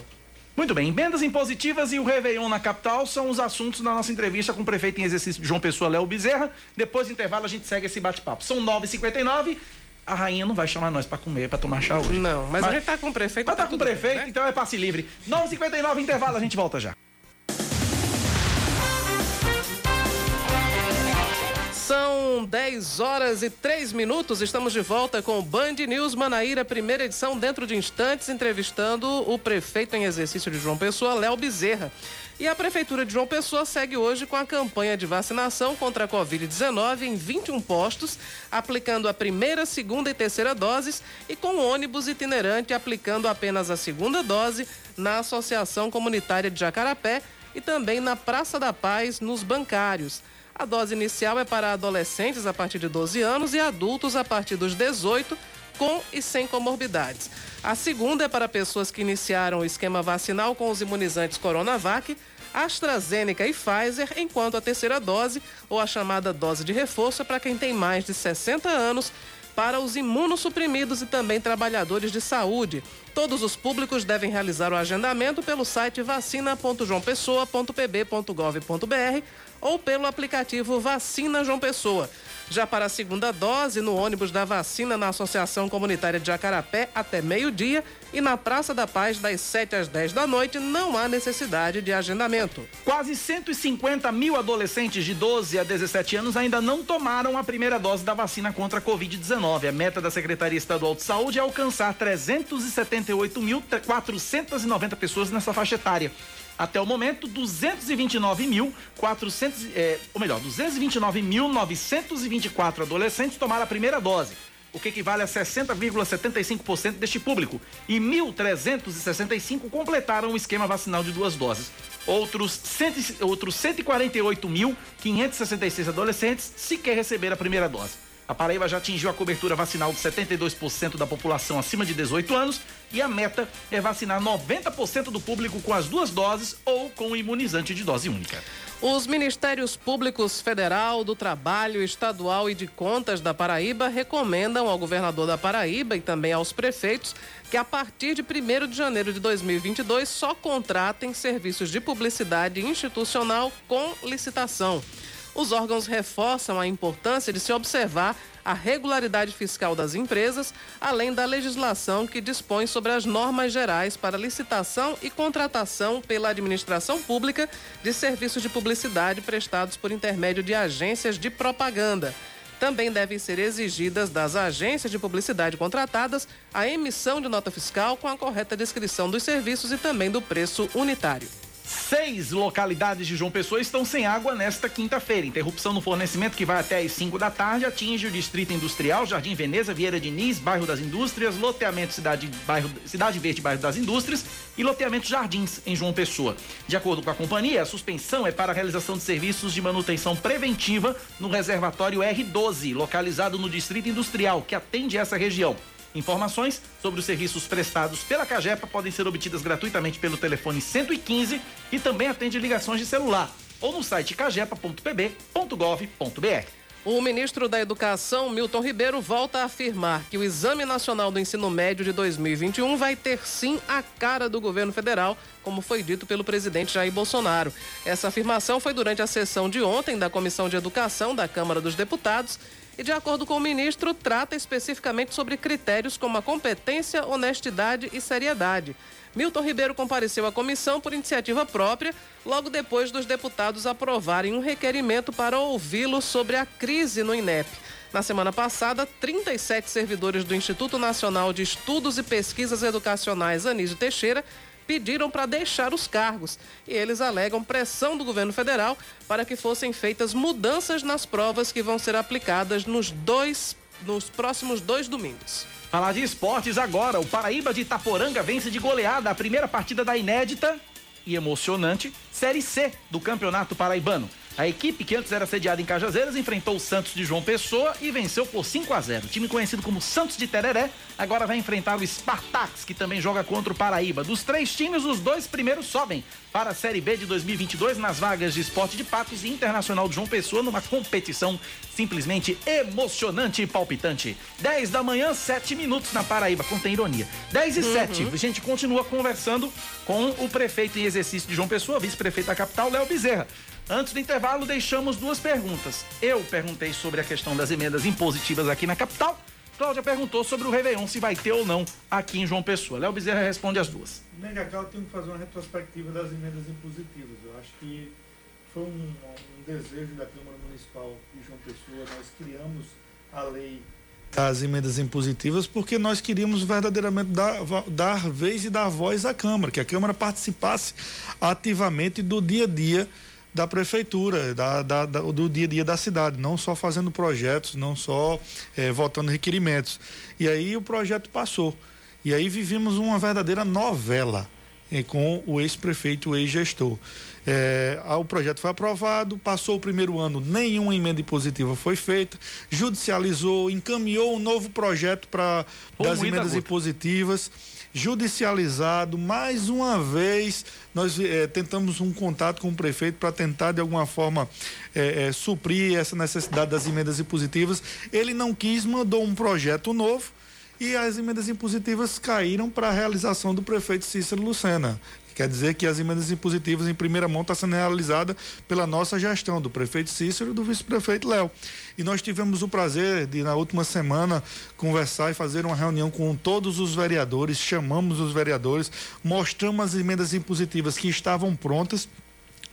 Muito bem, emendas impositivas e o Réveillon na capital são os assuntos da nossa entrevista com o prefeito em exercício de João Pessoa, Léo Bezerra. Depois do intervalo a gente segue esse bate-papo. São 9h59 a rainha não vai chamar nós para comer, para tomar chá hoje. Não, mas, mas a gente tá com o prefeito. Mas tá, tá com o prefeito, bem, né? então é passe livre. 9h59, intervalo, a gente volta já. São 10 horas e 3 minutos. Estamos de volta com o Band News Manaíra, primeira edição, dentro de instantes, entrevistando o prefeito em exercício de João Pessoa, Léo Bezerra. E a Prefeitura de João Pessoa segue hoje com a campanha de vacinação contra a Covid-19 em 21 postos, aplicando a primeira, segunda e terceira doses e com ônibus itinerante aplicando apenas a segunda dose na Associação Comunitária de Jacarapé e também na Praça da Paz, nos bancários. A dose inicial é para adolescentes a partir de 12 anos e adultos a partir dos 18 com e sem comorbidades. A segunda é para pessoas que iniciaram o esquema vacinal com os imunizantes Coronavac, AstraZeneca e Pfizer, enquanto a terceira dose, ou a chamada dose de reforço, é para quem tem mais de 60 anos, para os imunossuprimidos e também trabalhadores de saúde. Todos os públicos devem realizar o agendamento pelo site vacina.joaopessoa.pb.gov.br ou pelo aplicativo Vacina João Pessoa. Já para a segunda dose, no ônibus da vacina na Associação Comunitária de Jacarapé, até meio-dia, e na Praça da Paz, das 7 às 10 da noite, não há necessidade de agendamento. Quase 150 mil adolescentes de 12 a 17 anos ainda não tomaram a primeira dose da vacina contra a Covid-19. A meta da Secretaria Estadual de Saúde é alcançar 378.490 pessoas nessa faixa etária. Até o momento, 229.400, é, ou melhor, 229.924 adolescentes tomaram a primeira dose, o que equivale a 60,75% deste público, e 1.365 completaram o esquema vacinal de duas doses. Outros, cento, outros 148.566 adolescentes sequer receberam a primeira dose. A Paraíba já atingiu a cobertura vacinal de 72% da população acima de 18 anos e a meta é vacinar 90% do público com as duas doses ou com o imunizante de dose única. Os Ministérios Públicos Federal, do Trabalho, Estadual e de Contas da Paraíba recomendam ao governador da Paraíba e também aos prefeitos que a partir de 1 de janeiro de 2022 só contratem serviços de publicidade institucional com licitação. Os órgãos reforçam a importância de se observar a regularidade fiscal das empresas, além da legislação que dispõe sobre as normas gerais para licitação e contratação pela administração pública de serviços de publicidade prestados por intermédio de agências de propaganda. Também devem ser exigidas das agências de publicidade contratadas a emissão de nota fiscal com a correta descrição dos serviços e também do preço unitário. Seis localidades de João Pessoa estão sem água nesta quinta-feira. Interrupção no fornecimento que vai até às 5 da tarde atinge o Distrito Industrial, Jardim Veneza, Vieira Diniz, Bairro das Indústrias, Loteamento Cidade, bairro, Cidade Verde, Bairro das Indústrias e Loteamento Jardins, em João Pessoa. De acordo com a companhia, a suspensão é para a realização de serviços de manutenção preventiva no reservatório R12, localizado no Distrito Industrial, que atende essa região. Informações sobre os serviços prestados pela Cagepa podem ser obtidas gratuitamente pelo telefone 115 e também atende ligações de celular ou no site cagepa.pb.gov.br. O ministro da Educação, Milton Ribeiro, volta a afirmar que o Exame Nacional do Ensino Médio de 2021 vai ter sim a cara do governo federal, como foi dito pelo presidente Jair Bolsonaro. Essa afirmação foi durante a sessão de ontem da Comissão de Educação da Câmara dos Deputados e, de acordo com o ministro, trata especificamente sobre critérios como a competência, honestidade e seriedade. Milton Ribeiro compareceu à comissão por iniciativa própria, logo depois dos deputados aprovarem um requerimento para ouvi-lo sobre a crise no INEP. Na semana passada, 37 servidores do Instituto Nacional de Estudos e Pesquisas Educacionais Anísio Teixeira pediram para deixar os cargos e eles alegam pressão do governo federal para que fossem feitas mudanças nas provas que vão ser aplicadas nos dois nos próximos dois domingos. Falar de esportes agora, o Paraíba de Itaporanga vence de goleada a primeira partida da inédita e emocionante Série C do Campeonato Paraibano. A equipe, que antes era sediada em Cajazeiras, enfrentou o Santos de João Pessoa e venceu por 5 a 0. O time conhecido como Santos de Tereré agora vai enfrentar o Spartax, que também joga contra o Paraíba. Dos três times, os dois primeiros sobem para a Série B de 2022 nas vagas de Esporte de Patos e Internacional de João Pessoa numa competição simplesmente emocionante e palpitante. 10 da manhã, 7 minutos na Paraíba, contém ironia. 10 e uhum. 7, a gente continua conversando com o prefeito em exercício de João Pessoa, vice-prefeito da capital, Léo Bezerra. Antes do intervalo, deixamos duas perguntas. Eu perguntei sobre a questão das emendas impositivas aqui na capital. Cláudia perguntou sobre o Réveillon, se vai ter ou não aqui em João Pessoa. Léo Bezerra responde as duas. Negacal, eu tenho que fazer uma retrospectiva das emendas impositivas. Eu acho que foi um, um desejo da Câmara Municipal de João Pessoa. Nós criamos a lei das emendas impositivas porque nós queríamos verdadeiramente dar, dar vez e dar voz à Câmara, que a Câmara participasse ativamente do dia a dia da prefeitura, da, da, da, do dia a dia da cidade, não só fazendo projetos, não só é, votando requerimentos. E aí o projeto passou. E aí vivimos uma verdadeira novela é, com o ex-prefeito, o ex-gestor. É, o projeto foi aprovado, passou o primeiro ano, nenhuma emenda impositiva foi feita, judicializou, encaminhou um novo projeto para das emendas impositivas judicializado. Mais uma vez, nós é, tentamos um contato com o prefeito para tentar, de alguma forma, é, é, suprir essa necessidade das emendas impositivas. Ele não quis, mandou um projeto novo e as emendas impositivas caíram para a realização do prefeito Cícero Lucena. Quer dizer que as emendas impositivas em primeira mão estão tá sendo realizada pela nossa gestão, do prefeito Cícero e do vice-prefeito Léo. E nós tivemos o prazer de, na última semana, conversar e fazer uma reunião com todos os vereadores, chamamos os vereadores, mostramos as emendas impositivas que estavam prontas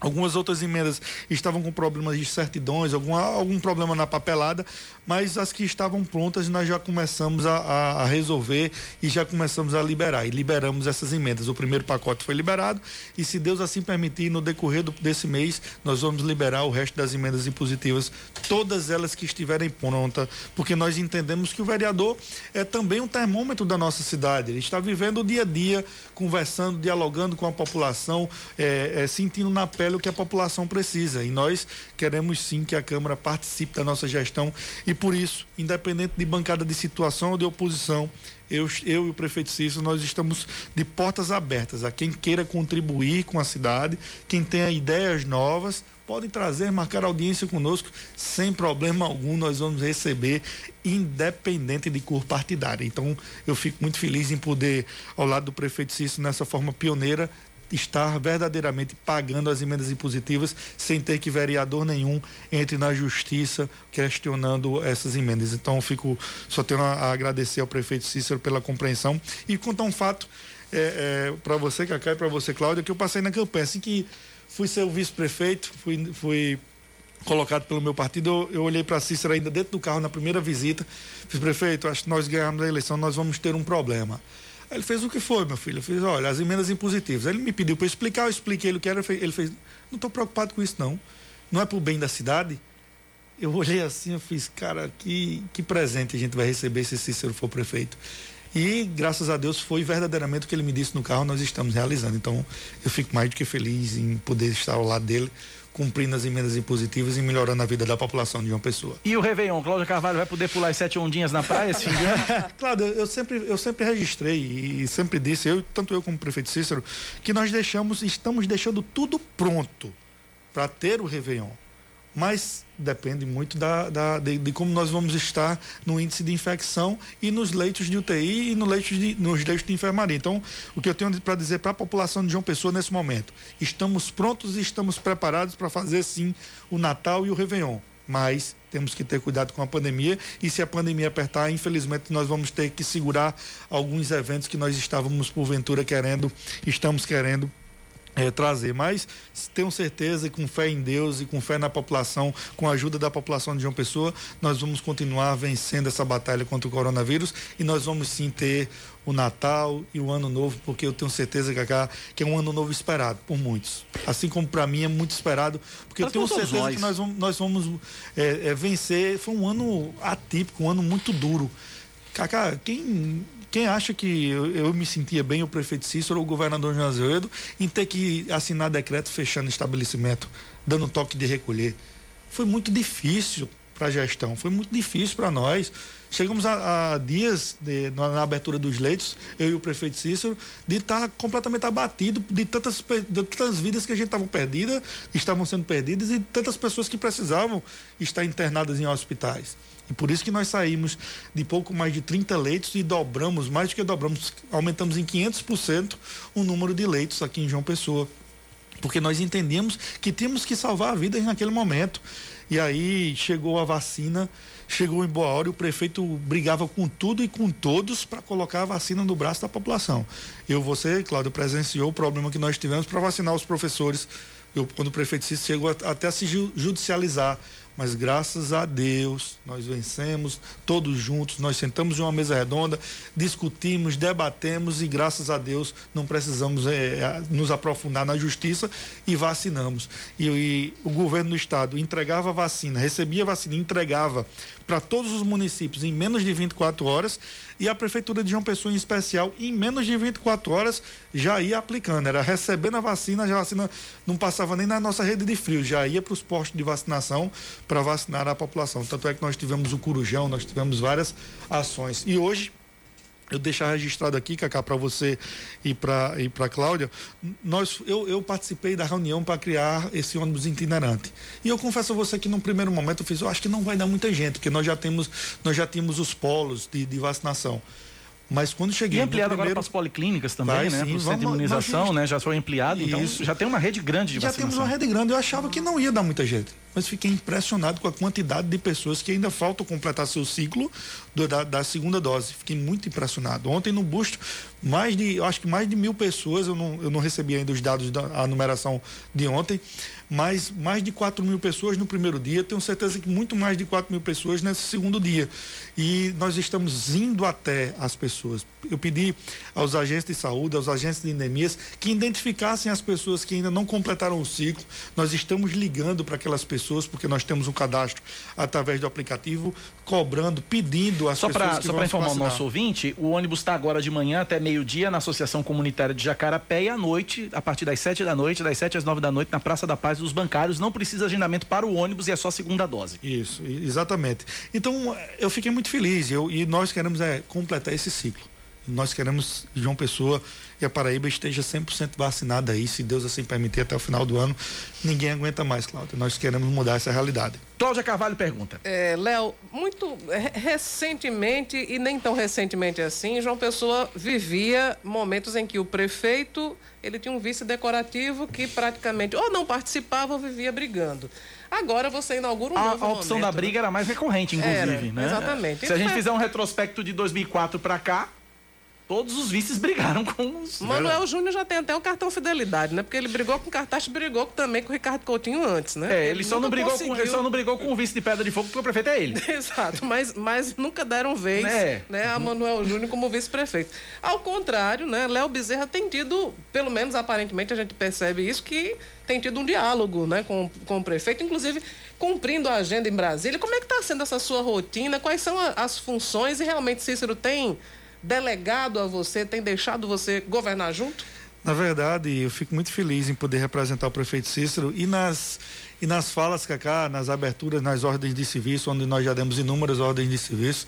Algumas outras emendas estavam com problemas de certidões, algum, algum problema na papelada, mas as que estavam prontas nós já começamos a, a, a, resolver e já começamos a liberar. E liberamos essas emendas. O primeiro pacote foi liberado e, se Deus assim permitir, no decorrer do, desse mês, nós vamos liberar o resto das emendas impositivas, todas elas que estiverem prontas, porque nós entendemos que o vereador é também um termômetro da nossa cidade. Ele está vivendo o dia a dia, conversando, dialogando com a população, é, é, sentindo na pele aquilo que a população precisa. E nós queremos sim que a Câmara participe da nossa gestão e por isso, independente de bancada de situação ou de oposição, eu, eu e o prefeito Cícero, nós estamos de portas abertas a quem queira contribuir com a cidade, quem tenha ideias novas, pode trazer, marcar audiência conosco, sem problema algum, nós vamos receber, independente de cor partidária. Então, eu fico muito feliz em poder, ao lado do prefeito Cícero, nessa forma pioneira, estar verdadeiramente pagando as emendas impositivas sem ter que vereador nenhum entre na justiça questionando essas emendas. Então, fico só tenho a agradecer ao prefeito Cícero pela compreensão e contar um fato é, é, para você, Cacá, e para você, Cláudia, que eu passei na campanha. Assim que fui ser o vice-prefeito, fui, fui colocado pelo meu partido, eu, eu olhei para Cícero ainda dentro do carro na primeira visita. Fiz, prefeito, acho que nós ganhamos a eleição, nós vamos ter um problema. Ele fez o que foi, meu filho. Eu fiz, olha, as emendas impositivas. Ele me pediu para explicar, eu expliquei ele o que era. Ele fez, não estou preocupado com isso, não. Não é para o bem da cidade. Eu olhei assim, eu fiz, cara, que, que presente a gente vai receber se Cícero for prefeito. E, graças a Deus, foi verdadeiramente o que ele me disse no carro, nós estamos realizando. Então, eu fico mais do que feliz em poder estar ao lado dele cumprindo as emendas impositivas e melhorando a vida da população de uma pessoa. E o Réveillon, Cláudio Carvalho vai poder pular as sete ondinhas na praia esse fim de ano? Eu sempre, eu sempre registrei e sempre disse, eu, tanto eu como o prefeito Cícero, que nós deixamos, estamos deixando tudo pronto para ter o Réveillon mas depende muito da, da de, de, como nós vamos estar no índice de infecção e nos leitos de UTI e no leitos de, nos leitos de enfermaria. Então, o que eu tenho para dizer para a população de João Pessoa nesse momento, estamos prontos e estamos preparados para fazer sim o Natal e o Réveillon, mas temos que ter cuidado com a pandemia e se a pandemia apertar, infelizmente nós vamos ter que segurar alguns eventos que nós estávamos porventura querendo, estamos querendo é, trazer, mas tenho certeza que com fé em Deus e com fé na população, com a ajuda da população de João Pessoa, nós vamos continuar vencendo essa batalha contra o coronavírus e nós vamos sim ter o Natal e o Ano Novo, porque eu tenho certeza, Cacá, que é um ano novo esperado por muitos. Assim como para mim é muito esperado, porque eu tenho certeza nós. que nós vamos, nós vamos é, é, vencer. Foi um ano atípico, um ano muito duro. Cacá, quem quem acha que eu, eu, me sentia bem, o prefeito Cícero ou o governador João Azevedo, em ter que assinar decreto fechando estabelecimento, dando toque de recolher? Foi muito difícil para a gestão, foi muito difícil para nós. Chegamos a, a dias de, na, na, abertura dos leitos, eu e o prefeito Cícero, de estar tá completamente abatido de tantas, de tantas vidas que a gente estava perdida, estavam sendo perdidas e tantas pessoas que precisavam estar internadas em hospitais. E por isso que nós saímos de pouco mais de 30 leitos e dobramos, mais do que dobramos, aumentamos em 500% o número de leitos aqui em João Pessoa. Porque nós entendíamos que tínhamos que salvar vidas naquele momento. E aí chegou a vacina, chegou em boa hora e o prefeito brigava com tudo e com todos para colocar a vacina no braço da população. Eu, você, Cláudio, presenciou o problema que nós tivemos para vacinar os professores. Eu, quando o prefeito chegou até a se judicializar mas graças a Deus nós vencemos todos juntos, nós sentamos em uma mesa redonda, discutimos, debatemos e graças a Deus não precisamos é, nos aprofundar na justiça e vacinamos. E, e o governo do estado entregava vacina, recebia vacina, entregava para todos os municípios em menos de 24 horas e a prefeitura de João Pessoa em especial em menos de 24 horas já ia aplicando, era recebendo a vacina, a vacina não passava nem na nossa rede de frio, já ia para os postos de vacinação para vacinar a população. Tanto é que nós tivemos o Corujão, nós tivemos várias ações. E hoje eu deixar registrado aqui, Cacá, para você e para e para Cláudia, nós eu, eu participei da reunião para criar esse ônibus itinerante. E eu confesso a você que no primeiro momento eu fiz, eu acho que não vai dar muita gente, porque nós já temos nós já tínhamos os polos de, de vacinação. Mas quando cheguei. E ampliado primeiro... agora para as policlínicas também, Vai, né? Para o centro de imunização, né? Já foi ampliado, então Isso. já tem uma rede grande de já vacinação. Já temos uma rede grande. Eu achava que não ia dar muita gente. Mas fiquei impressionado com a quantidade de pessoas que ainda faltam completar seu ciclo do, da, da, segunda dose. Fiquei muito impressionado. Ontem no busto, mais de, acho que mais de mil pessoas, eu não, eu não recebi ainda os dados da numeração de ontem, mas mais de 4 mil pessoas no primeiro dia. Tenho certeza que muito mais de 4 mil pessoas nesse segundo dia. E nós estamos indo até as pessoas. Eu pedi aos agentes de saúde, aos agentes de endemias, que identificassem as pessoas que ainda não completaram o ciclo. Nós estamos ligando para aquelas pessoas porque nós temos um cadastro através do aplicativo, cobrando, pedindo às só pessoas pra, Só para informar o vacinar. nosso ouvinte, o ônibus está agora de manhã até meio-dia na Associação Comunitária de Jacarapé e à noite, a partir das 7 da noite, das 7 às 9 da noite, na Praça da Paz dos Bancários. Não precisa agendamento para o ônibus e é só a segunda dose. Isso, exatamente. Então, eu fiquei muito feliz eu, e nós queremos é, completar esse ciclo. Nós queremos que João Pessoa e a Paraíba esteja 100% vacinada aí, se Deus assim permitir, até o final do ano. Ninguém aguenta mais, Cláudio. Nós queremos mudar essa realidade. Cláudia Carvalho pergunta. É, Léo, muito re- recentemente e nem tão recentemente assim, João Pessoa vivia momentos em que o prefeito ele tinha um vice decorativo que praticamente ou não participava ou vivia brigando. Agora você inaugura um A, novo a opção momento, da né? briga era mais recorrente, inclusive, Era, né? exatamente. Se a gente Então, fizer um retrospecto de 2004 para cá, todos os vices brigaram com os. Manuel Júnior já tem até o cartão fidelidade, né? Porque ele brigou com o Cartacho e brigou também com o Ricardo Coutinho antes, né? É, ele só, não brigou com, ele só não brigou com o vice de Pedra de Fogo porque o prefeito é ele. Exato, mas, mas nunca deram vez É. né, a Manuel Júnior como vice-prefeito. Ao contrário, né, Léo Bezerra tem tido, pelo menos aparentemente a gente percebe isso, que tem tido um diálogo né, com, com o prefeito, inclusive cumprindo a agenda em Brasília. Como é que está sendo essa sua rotina? Quais são a- as funções? E realmente Cícero tem delegado a você, tem deixado você governar junto? Na verdade, eu fico muito feliz em poder representar o prefeito Cícero e nas, e nas falas, Cacá, nas aberturas, nas ordens de serviço, onde nós já demos inúmeras ordens de serviço,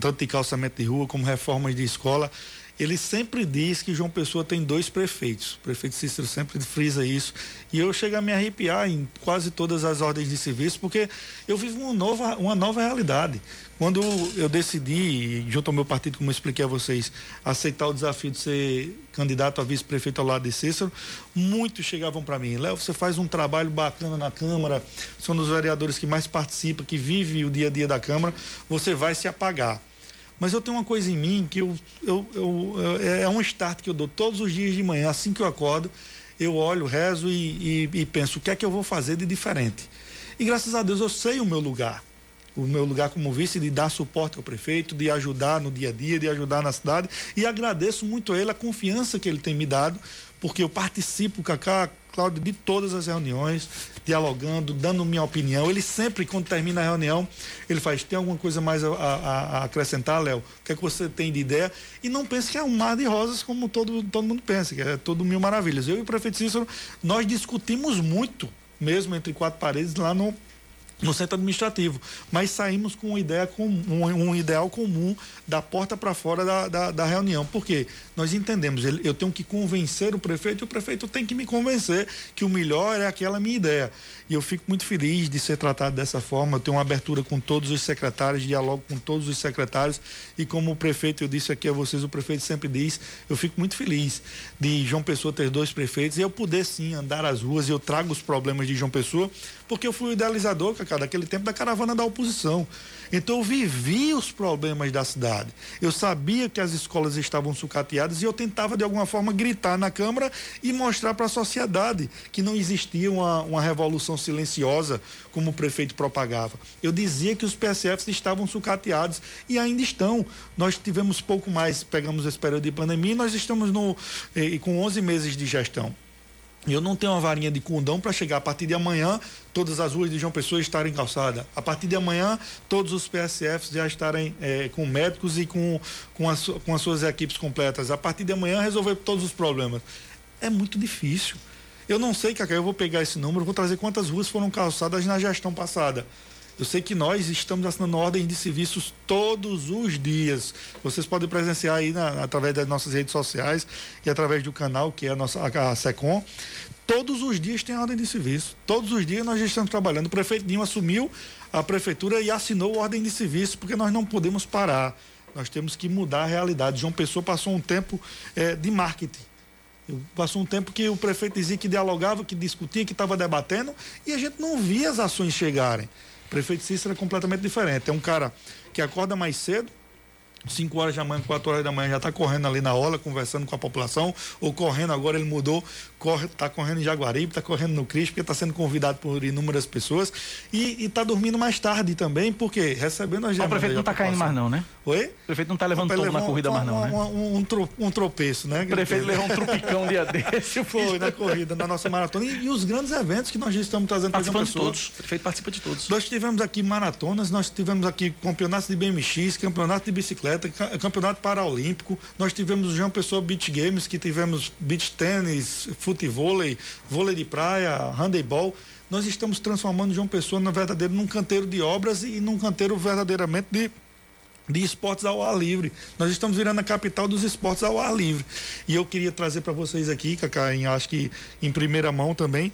tanto de calçamento de rua como reformas de escola. Ele sempre diz que João Pessoa tem dois prefeitos. O prefeito Cícero sempre frisa isso. E eu chego a me arrepiar em quase todas as ordens de serviço, porque eu vivo uma nova, uma nova realidade. Quando eu decidi, junto ao meu partido, como eu expliquei a vocês, aceitar o desafio de ser candidato a vice-prefeito ao lado de Cícero, muitos chegavam para mim, Léo, você faz um trabalho bacana na Câmara, são um dos vereadores que mais participa, que vive o dia a dia da Câmara, você vai se apagar. Mas eu tenho uma coisa em mim que eu, eu, eu, eu- é um start que eu dou todos os dias de manhã, assim que eu acordo, eu olho, rezo e, e- e penso o que é que eu vou fazer de diferente. E graças a Deus eu sei o meu lugar. O meu lugar como vice de dar suporte ao prefeito, de ajudar no dia a dia, de ajudar na cidade. E agradeço muito a ele a confiança que ele tem me dado, porque eu participo, Cacá, Cláudio, de todas as reuniões, dialogando, dando minha opinião. Ele sempre, quando termina a reunião, ele faz: tem alguma coisa mais a, a- a acrescentar, Léo? O que é que você tem de ideia? E não pense que é um mar de rosas como todo, todo mundo pensa, que é tudo mil maravilhas. Eu e o prefeito Cícero, nós discutimos muito, mesmo entre quatro paredes, lá no no centro administrativo, mas saímos com uma ideia comum, um, ideal comum da porta para fora da, da, da reunião. Por quê? Nós entendemos, eu tenho que convencer o prefeito e o prefeito tem que me convencer que o melhor é aquela minha ideia. E eu fico muito feliz de ser tratado dessa forma. Eu tenho uma abertura com todos os secretários, dialogo com todos os secretários. E como o prefeito, eu disse aqui a vocês, o prefeito sempre diz, eu fico muito feliz de João Pessoa ter dois prefeitos e eu poder sim andar às ruas e eu trago os problemas de João Pessoa, porque eu fui o idealizador, Cacá, daquele tempo da caravana da oposição. Então eu vivi os problemas da cidade. Eu sabia que as escolas estavam sucateadas e eu tentava de alguma forma gritar na Câmara e mostrar para a sociedade que não existia uma, uma revolução silenciosa como o prefeito propagava. Eu dizia que os PSFs estavam sucateados e ainda estão. Nós tivemos pouco mais, pegamos esse período de pandemia e nós estamos no, eh, com 11 meses de gestão. Eu não tenho uma varinha de condão para chegar a partir de amanhã, todas as ruas de João Pessoa estarem calçadas. A partir de amanhã, todos os PSFs já estarem eh, com médicos e com, com, as, com as suas equipes completas. A partir de amanhã, resolver todos os problemas. É muito difícil. Eu não sei, Cacá, eu vou pegar esse número, vou trazer quantas ruas foram calçadas na gestão passada. Eu sei que nós estamos assinando ordens de serviços todos os dias. Vocês podem presenciar aí na- através das nossas redes sociais e através do canal, que é a nossa a, SECOM. Todos os dias tem ordem de serviço. Todos os dias nós já estamos trabalhando. O prefeito Dinho assumiu a prefeitura e assinou ordem de serviço, porque nós não podemos parar. Nós temos que mudar a realidade. João Pessoa passou um tempo eh, de marketing. Passou um tempo que o prefeito dizia que dialogava, que discutia, que estava debatendo, e a gente não via as ações chegarem. Prefeito Cícero é completamente diferente. É um cara que acorda mais cedo, 5 horas da manhã, 4 horas da manhã já está correndo ali na orla, conversando com a população, ou correndo, agora ele mudou, corre, está correndo em Jaguaribe, está correndo no Cristo, porque está sendo convidado por inúmeras pessoas e está dormindo mais tarde também, porque recebendo as O prefeito não está caindo mais não, né? Oi? O prefeito não está levando todo na corrida mais não, né? Um, um, tro, um tropeço, né? O prefeito levou um tropicão um dia desse. Foi na corrida, na nossa maratona. E, e, os grandes eventos que nós já estamos trazendo para Participando de todos. O prefeito participa de todos. Nós tivemos aqui maratonas, nós tivemos aqui campeonatos de BMX, campeonato de bicicleta, campeonato paraolímpico. Nós tivemos o João Pessoa Beach Games, que tivemos beach tênis, futevôlei, vôlei de praia, handebol nós estamos transformando João Pessoa na verdadeiro num canteiro de obras e num canteiro verdadeiramente de de esportes ao ar livre. Nós estamos virando a capital dos esportes ao ar livre. E eu queria trazer para vocês aqui, Cacá, em, acho que em primeira mão também,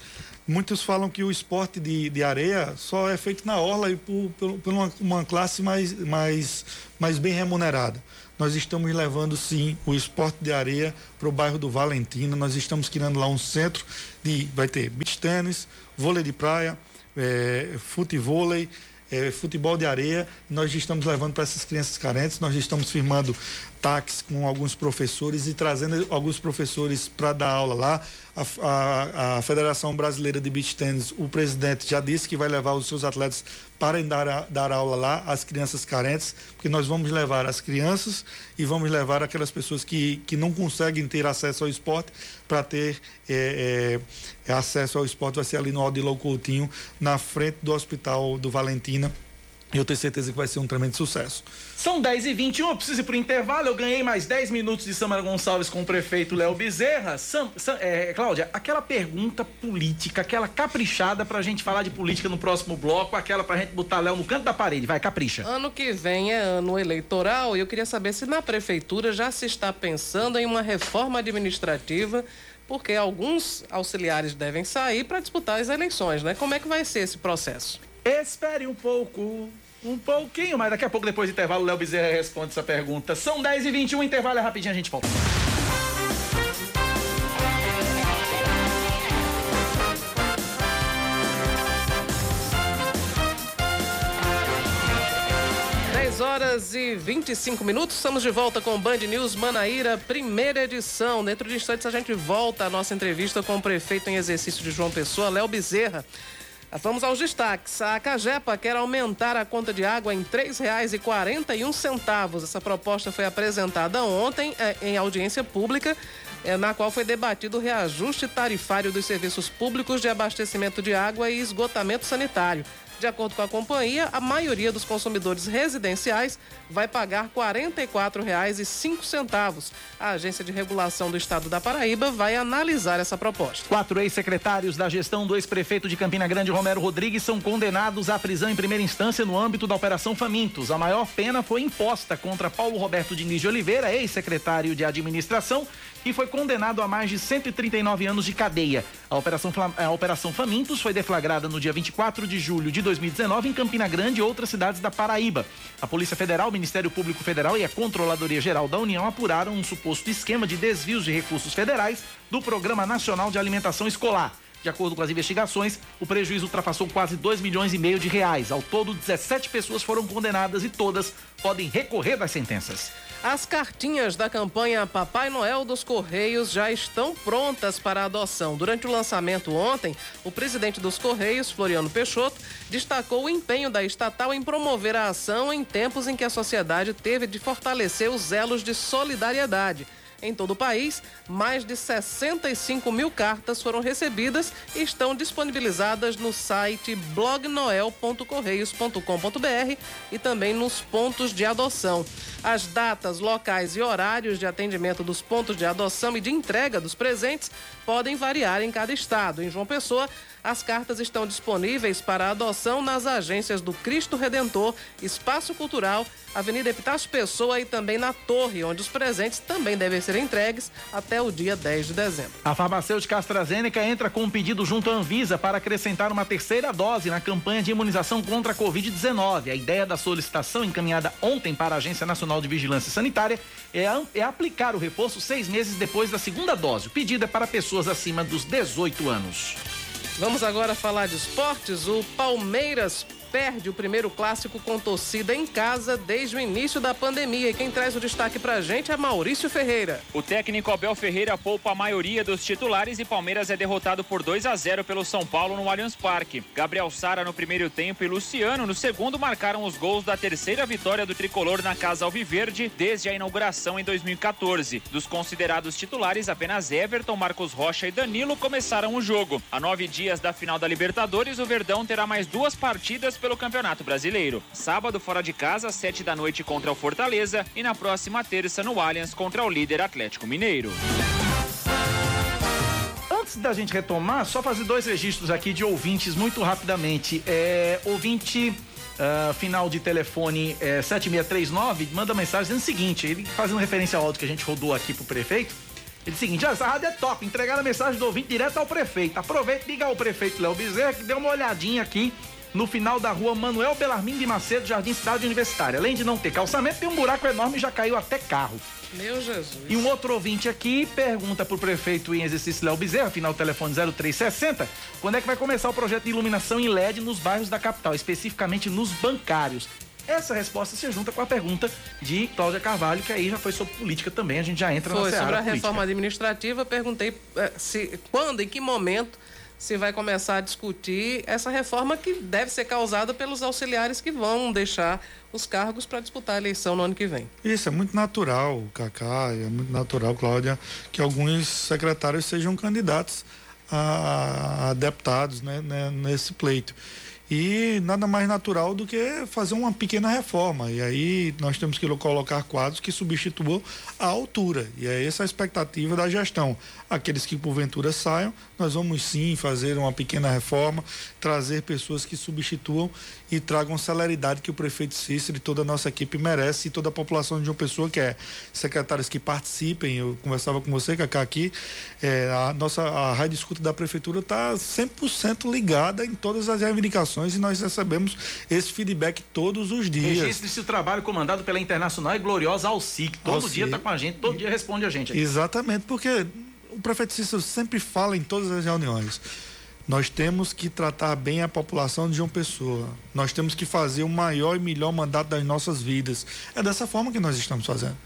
muitos falam que o esporte de, de areia só é feito na orla e por, por, por uma, uma, classe mais, mais, mais bem remunerada. Nós estamos levando sim o esporte de areia para o bairro do Valentina. Nós estamos criando lá um centro de. Vai ter beach tênis, vôlei de praia, é, futevôlei, é, futebol de areia. Nós estamos levando para essas crianças carentes, nós estamos firmando táxi com alguns professores e trazendo alguns professores para dar aula lá. A, a, a, Federação Brasileira de Beach Tennis, o presidente já disse que vai levar os seus atletas para dar, dar aula lá às crianças carentes, porque nós vamos levar as crianças e vamos levar aquelas pessoas que, que não conseguem ter acesso ao esporte para ter é, é, acesso ao esporte. Vai ser ali no Odilon Coutinho, na frente do Hospital do Valentina eu tenho certeza que vai ser um tremendo sucesso. São 10 e 21 eu preciso ir para o intervalo. Eu ganhei mais 10 minutos de Samara Gonçalves com o prefeito Léo Bezerra. Sam, Sam, é, Cláudia, aquela pergunta política, aquela caprichada para a gente falar de política no próximo bloco, aquela para a gente botar Léo no canto da parede. Vai, capricha. Ano que vem é ano eleitoral e eu queria saber se na prefeitura já se está pensando em uma reforma administrativa porque alguns auxiliares devem sair para disputar as eleições, né? Como é que vai ser esse processo? Espere um pouco. Um pouquinho, mas daqui a pouco, depois do intervalo, o Léo Bezerra responde essa pergunta. São 10 e 21 intervalo é rapidinho, a gente volta. horas e 25 minutos, estamos de volta com Band News Manaíra, primeira edição. Dentro de instantes a gente volta à nossa entrevista com o prefeito em exercício de João Pessoa, Léo Bezerra. Vamos aos destaques. A Cagepa quer aumentar a conta de água em R$ 3,41. Essa proposta foi apresentada ontem eh, em audiência pública, eh, na qual foi debatido o reajuste tarifário dos serviços públicos de abastecimento de água e esgotamento sanitário. De acordo com a companhia, a maioria dos consumidores residenciais vai pagar R$ 44,05. A Agência de Regulação do Estado da Paraíba vai analisar essa proposta. Quatro ex-secretários da gestão do ex-prefeito de Campina Grande, Romero Rodrigues, são condenados à prisão em primeira instância no âmbito da Operação Famintos. A maior pena foi imposta contra Paulo Roberto Diniz de Oliveira, ex-secretário de administração, e foi condenado a mais de 139 anos de cadeia. A Operação, a Operação Famintos foi deflagrada no dia 24 de julho de 2019 em Campina Grande e outras cidades da Paraíba. A Polícia Federal, o Ministério Público Federal e a Controladoria Geral da União apuraram um suposto esquema de desvios de recursos federais do Programa Nacional de Alimentação Escolar. De acordo com as investigações, o prejuízo ultrapassou quase 2 milhões e meio de reais. Ao todo, 17 pessoas foram condenadas e todas podem recorrer das sentenças. As cartinhas da campanha Papai Noel dos Correios já estão prontas para adoção. Durante o lançamento ontem, o presidente dos Correios, Floriano Peixoto, destacou o empenho da estatal em promover a ação em tempos em que a sociedade teve de fortalecer os elos de solidariedade. Em todo o país, mais de 65 mil cartas foram recebidas e estão disponibilizadas no site blognoel.correios.com.br e também nos pontos de adoção. As datas, locais e horários de atendimento dos pontos de adoção e de entrega dos presentes podem variar em cada estado. Em João Pessoa, as cartas estão disponíveis para adoção nas agências do Cristo Redentor, Espaço Cultural, Avenida Epitácio Pessoa e também na Torre, onde os presentes também devem ser entregues até o dia 10 de dezembro. A farmacêutica AstraZeneca entra com um pedido junto à Anvisa para acrescentar uma terceira dose na campanha de imunização contra a Covid-19. A ideia da solicitação encaminhada ontem para a Agência Nacional de Vigilância Sanitária é, é aplicar o reforço seis meses depois da segunda dose. O pedido é para pessoas acima dos 18 anos. Vamos agora falar de esportes. O Palmeiras perde o primeiro clássico com torcida em casa desde o início da pandemia. E quem traz o destaque pra gente é Maurício Ferreira. O técnico Abel Ferreira poupa a maioria dos titulares e Palmeiras é derrotado por 2 a 0 pelo São Paulo no Allianz Parque. Gabriel Sara no primeiro tempo e Luciano no segundo marcaram os gols da terceira vitória do tricolor na Casa Alviverde desde a inauguração em 2014. Dos considerados titulares, apenas Everton, Marcos Rocha e Danilo começaram o jogo. A nove dias da final da Libertadores, o Verdão terá mais duas partidas pelo Campeonato Brasileiro. Sábado, fora de casa, às sete da noite contra o Fortaleza e na próxima terça no Allianz contra o líder Atlético Mineiro. Antes da gente retomar, só fazer dois registros aqui de ouvintes muito rapidamente. É, ouvinte uh, final de telefone é, 7639 manda mensagem dizendo o seguinte: ele fazendo referência ao áudio que a gente rodou aqui pro prefeito. Ele disse o seguinte: essa rádio é top, entregaram a mensagem do ouvinte direto ao prefeito. Aproveita e liga ao prefeito Léo Bezerra que deu uma olhadinha aqui no final da rua Manuel Belarmim de Macedo, Jardim Cidade Universitária. Além de não ter calçamento, tem um buraco enorme e já caiu até carro. Meu Jesus. E um outro ouvinte aqui pergunta pro prefeito em exercício Léo Bezerra, final do telefone 0360, quando é que vai começar o projeto de iluminação em LED nos bairros da capital, especificamente nos bancários. Essa resposta se junta com a pergunta de Cláudia Carvalho, que aí já foi sobre política também, a gente já entra Foi na sobre a política. reforma administrativa, perguntei eh, se quando, em que momento se vai começar a discutir essa reforma que deve ser causada pelos auxiliares que vão deixar os cargos para disputar a eleição no ano que vem. Isso, é muito natural, Cacá, é muito natural, Cláudia, que alguns secretários sejam candidatos a, a deputados né, né, nesse pleito. E nada mais natural do que fazer uma pequena reforma. E aí nós temos que colocar quadros que substituam a altura. E é essa a expectativa da gestão. Aqueles que porventura saiam, nós vamos sim fazer uma pequena reforma, trazer pessoas que substituam e tragam celeridade que o prefeito Cícero e toda a nossa equipe merece e toda a população de uma pessoa que é secretários que participem. Eu conversava com você, Cacá, aqui. É, a nossa a rádio escuta da prefeitura está 100% ligada em todas as reivindicações e nós recebemos esse feedback todos os dias. Registre-se o trabalho comandado pela Internacional e Gloriosa Alcic. Todo Alcic. dia está com a gente, todo dia responde a gente. Aqui. Exatamente, porque o prefeito Cícero sempre fala em todas as reuniões. Nós temos que tratar bem a população de João Pessoa. Nós temos que fazer o maior e melhor mandato das nossas vidas. É dessa forma que nós estamos fazendo.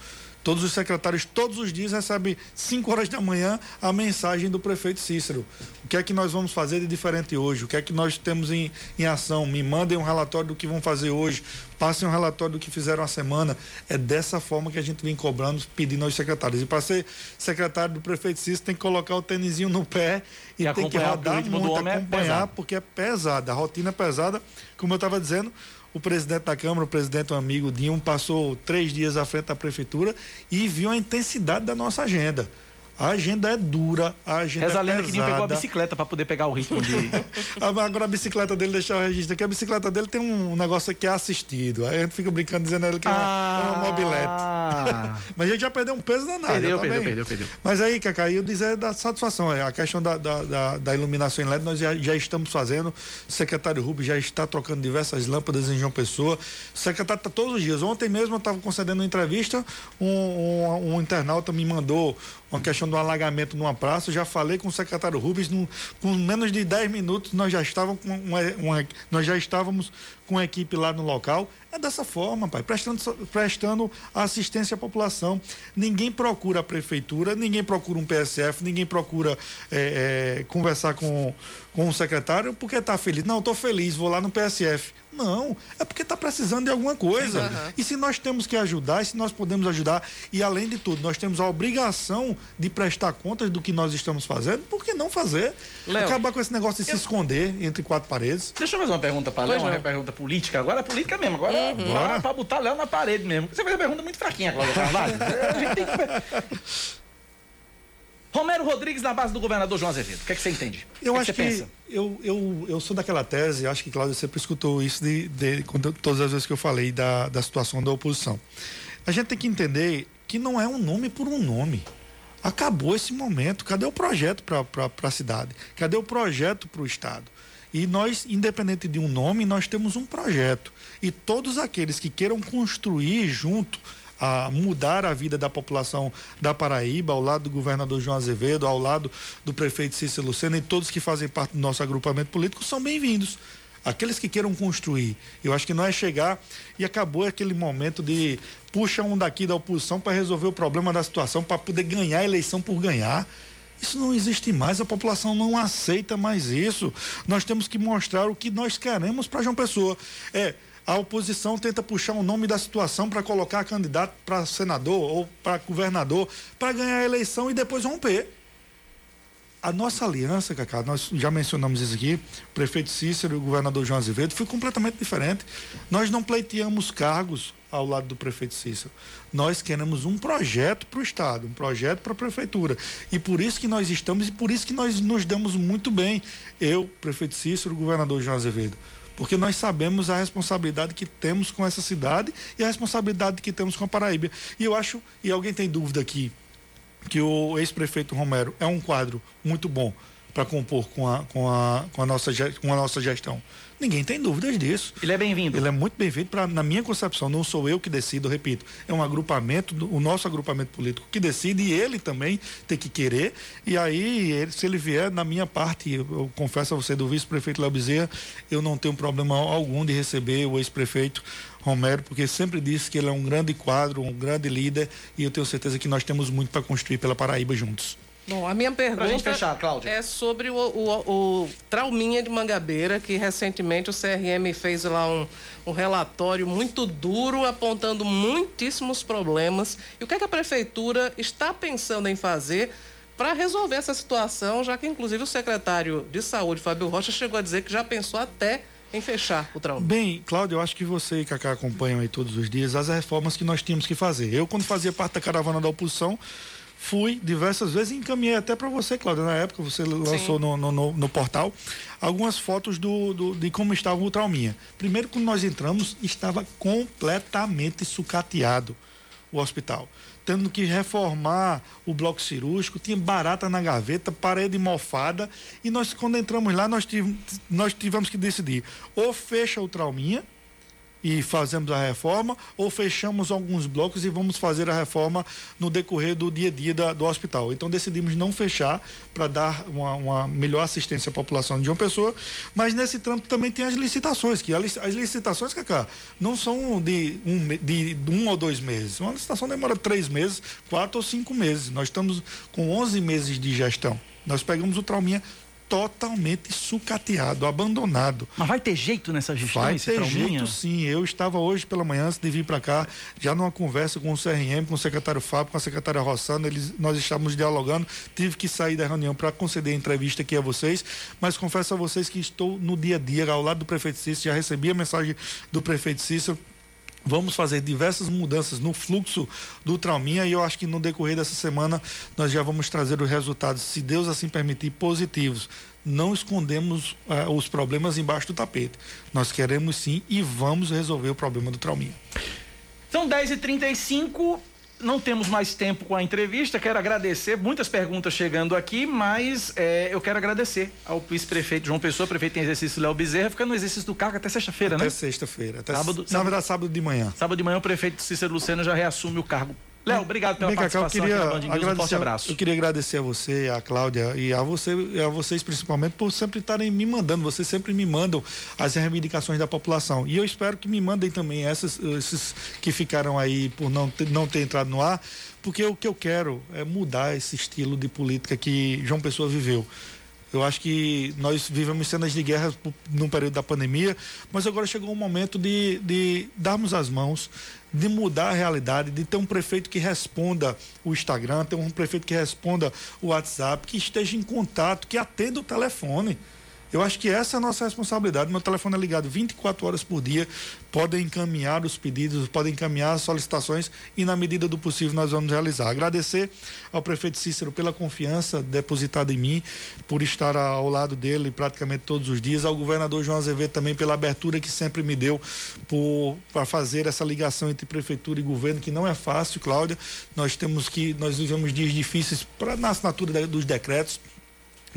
Todos os secretários, todos os dias, recebem 5 horas da manhã a mensagem do prefeito Cícero. O que é que nós vamos fazer de diferente hoje? O que é que nós temos em, em ação? Me mandem um relatório do que vão fazer hoje. Passem um relatório do que fizeram a semana. É dessa forma que a gente vem cobrando, pedindo aos secretários. E para ser secretário do prefeito Cícero, tem que colocar o tênisinho no pé e, E tem que rodar muito, é acompanhar, pesado. porque é pesada. A rotina é pesada. Como eu estava dizendo, o presidente da Câmara, o presidente, um amigo Dinho, passou três dias à frente da prefeitura e viu a intensidade da nossa agenda. A agenda é dura, a agenda Reza é lenda pesada. que Ninho pegou a bicicleta para poder pegar o ritmo de. Agora a bicicleta dele, deixar o registro aqui, a bicicleta dele tem um negócio que é assistido. Aí a gente fica brincando dizendo ele que é uma, é uma mobilete. Mas a gente já perdeu um peso danado. Perdeu, tá perdeu, bem? perdeu, perdeu. Mas aí, Cacá, eu dizer da satisfação. é, A questão da, da, da, da iluminação em LED nós já, já estamos fazendo. O secretário Rubens já está trocando diversas lâmpadas em João Pessoa. O secretário está todos os dias. Ontem mesmo eu estava concedendo uma entrevista, um, um, um internauta me mandou uma questão do alagamento numa praça. Já falei com o secretário Rubens, com menos de 10 minutos nós já estávamos com uma, uma- nós já estávamos com a equipe lá no local. É dessa forma, pai, prestando, prestando assistência à população. Ninguém procura a prefeitura, ninguém procura um PSF, ninguém procura é, é, conversar com, com o secretário porque está feliz. Não, estou feliz, vou lá no PSF. Não, é porque está precisando de alguma coisa. Aham. E se nós temos que ajudar, e se nós podemos ajudar, e além de tudo, nós temos a obrigação de prestar contas do que nós estamos fazendo, por que não fazer? Léo, Acabar com esse negócio de se esconder entre quatro paredes. Deixa eu fazer uma pergunta para Léo, uma não. pergunta política. Agora é política mesmo. Agora Uhum. pra botar Léo na parede mesmo. Você fez uma pergunta muito fraquinha, Cláudia Carvalho. A gente tem que... Romero Rodrigues na base do governador João Azevedo. O que, é que você entende? Eu o que, acho é que que, você pensa? eu, eu, eu sou daquela tese, acho que Cláudio sempre escutou isso de, de quando- todas as vezes que eu falei da, da situação da oposição. A gente tem que entender que não é um nome por um nome. Acabou esse momento. Cadê o projeto para a cidade? Cadê o projeto para o Estado? E nós, independente de um nome, nós temos um projeto. E todos aqueles que queiram construir junto a mudar a vida da população da Paraíba, ao lado do governador João Azevedo, ao lado do prefeito Cícero Lucena e todos que fazem parte do nosso agrupamento político são bem-vindos. aqueles que queiram construir. Eu acho que não é chegar e acabou aquele momento de puxa um daqui da oposição para resolver o problema da situação, para poder ganhar a eleição por ganhar. Isso não existe mais, a população não aceita mais isso. Nós temos que mostrar o que nós queremos para João Pessoa. É, a oposição tenta puxar o nome da situação para colocar candidato para senador ou para governador para ganhar a eleição e depois romper. A nossa aliança, Cacá, nós já mencionamos isso aqui, o prefeito Cícero e o governador João Azevedo, foi completamente diferente. Nós não pleiteamos cargos ao lado do prefeito Cícero. Nós queremos um projeto para o Estado, um projeto para a Prefeitura. E por isso que nós estamos e por isso que nós nos damos muito bem. Eu, prefeito Cícero, governador João Azevedo porque nós sabemos a responsabilidade que temos com essa cidade e a responsabilidade que temos com a Paraíba. E eu acho, e alguém tem dúvida aqui, que o ex-prefeito Romero é um quadro muito bom para compor com a, com, a, com, a nossa, com a nossa gestão. Ninguém tem dúvidas disso. Ele é bem-vindo. Ele é muito bem-vindo, na minha concepção. Não sou eu que decido, repito. É um agrupamento, o nosso agrupamento político que decide e ele também tem que querer. E aí, ele, se ele vier, na minha parte, eu, eu confesso a você, do vice-prefeito Léo Bezerra, eu não tenho problema algum de receber o ex-prefeito Romero, porque sempre disse que ele é um grande quadro, um grande líder, e eu tenho certeza que nós temos muito para construir pela Paraíba juntos. Bom, a minha pergunta fechar, é sobre o, o, o, Trauminha de Mangabeira, que recentemente o CRM fez lá um, um relatório muito duro, apontando muitíssimos problemas. E o que, é que a prefeitura está pensando em fazer para resolver essa situação, já que inclusive o secretário de saúde, Fábio Rocha, chegou a dizer que já pensou até em fechar o trauma? Bem, Cláudio, eu acho que você e Cacá acompanham aí todos os dias as reformas que nós tínhamos que fazer. Eu, quando fazia parte da caravana da oposição, fui diversas vezes e encaminhei até para você, Cláudio, na época você lançou no, no, no, no, portal algumas fotos do, do, de como estava o trauminha. Primeiro, quando nós entramos, estava completamente sucateado o hospital. Tendo que reformar o bloco cirúrgico, tinha barata na gaveta, parede mofada. E nós, quando entramos lá, nós tivemos, nós tivemos que decidir: ou fecha o trauminha, e fazemos a reforma, ou fechamos alguns blocos e vamos fazer a reforma no decorrer do dia a dia da, do hospital. Então decidimos não fechar para dar uma, uma, melhor assistência à população de uma pessoa, mas nesse trampo também tem as licitações, que as licitações, Cacá, não são de um, de um ou dois meses. Uma licitação demora três meses, quatro ou cinco meses. Nós estamos com 11 meses de gestão. Nós pegamos o trauminha totalmente sucateado, abandonado. Mas vai ter jeito nessa gestão? Vai ter jeito sim. Eu estava hoje pela manhã, antes de vir para cá, já numa conversa com o CRM, com o secretário Fábio, com a secretária Rossana, eles, nós estávamos dialogando, tive que sair da reunião para conceder a entrevista aqui a vocês, mas confesso a vocês que estou no dia a dia, ao lado do prefeito Cícero, já recebi a mensagem do prefeito Cícero, Vamos fazer diversas mudanças no fluxo do Trauminha e eu acho que no decorrer dessa semana nós já vamos trazer os resultados, se Deus assim permitir, positivos. Não escondemos uh, os problemas embaixo do tapete. Nós queremos sim e vamos resolver o problema do Trauminha. São 10h35 não temos mais tempo com a entrevista. Quero agradecer, muitas perguntas chegando aqui, mas é, eu quero agradecer ao vice-prefeito João Pessoa, prefeito em exercício Léo Bezerra, ficando no exercício do cargo até sexta-feira, né? Até sexta-feira. Até sábado, sábado, sábado de manhã. Sábado de manhã o prefeito Cícero Luciano já reassume o cargo Léo, obrigado pela Bem, participação eu queria News. Um forte abraço. Eu queria agradecer a você, a Cláudia e a você, e a vocês principalmente por sempre estarem me mandando. Vocês sempre me mandam as reivindicações da população. E eu espero que me mandem também essas, esses que ficaram aí por não ter, não ter entrado no ar, porque o que eu quero é mudar esse estilo de política que João Pessoa viveu. Eu acho que nós vivemos cenas de guerra no período da pandemia, mas agora chegou o momento de, de darmos as mãos, de mudar a realidade, de ter um prefeito que responda o Instagram, ter um prefeito que responda o WhatsApp, que esteja em contato, que atenda o telefone. Eu acho que essa é a nossa responsabilidade. Meu telefone é ligado 24 horas por dia. Podem encaminhar os pedidos, podem encaminhar as solicitações e, na medida do possível, nós vamos realizar. Agradecer ao prefeito Cícero pela confiança depositada em mim, por estar ao lado dele praticamente todos os dias. Ao governador João Azevedo também pela abertura que sempre me deu para fazer essa ligação entre prefeitura e governo, que não é fácil, Cláudia. Nós temos que, nós vivemos dias difíceis para na assinatura dos decretos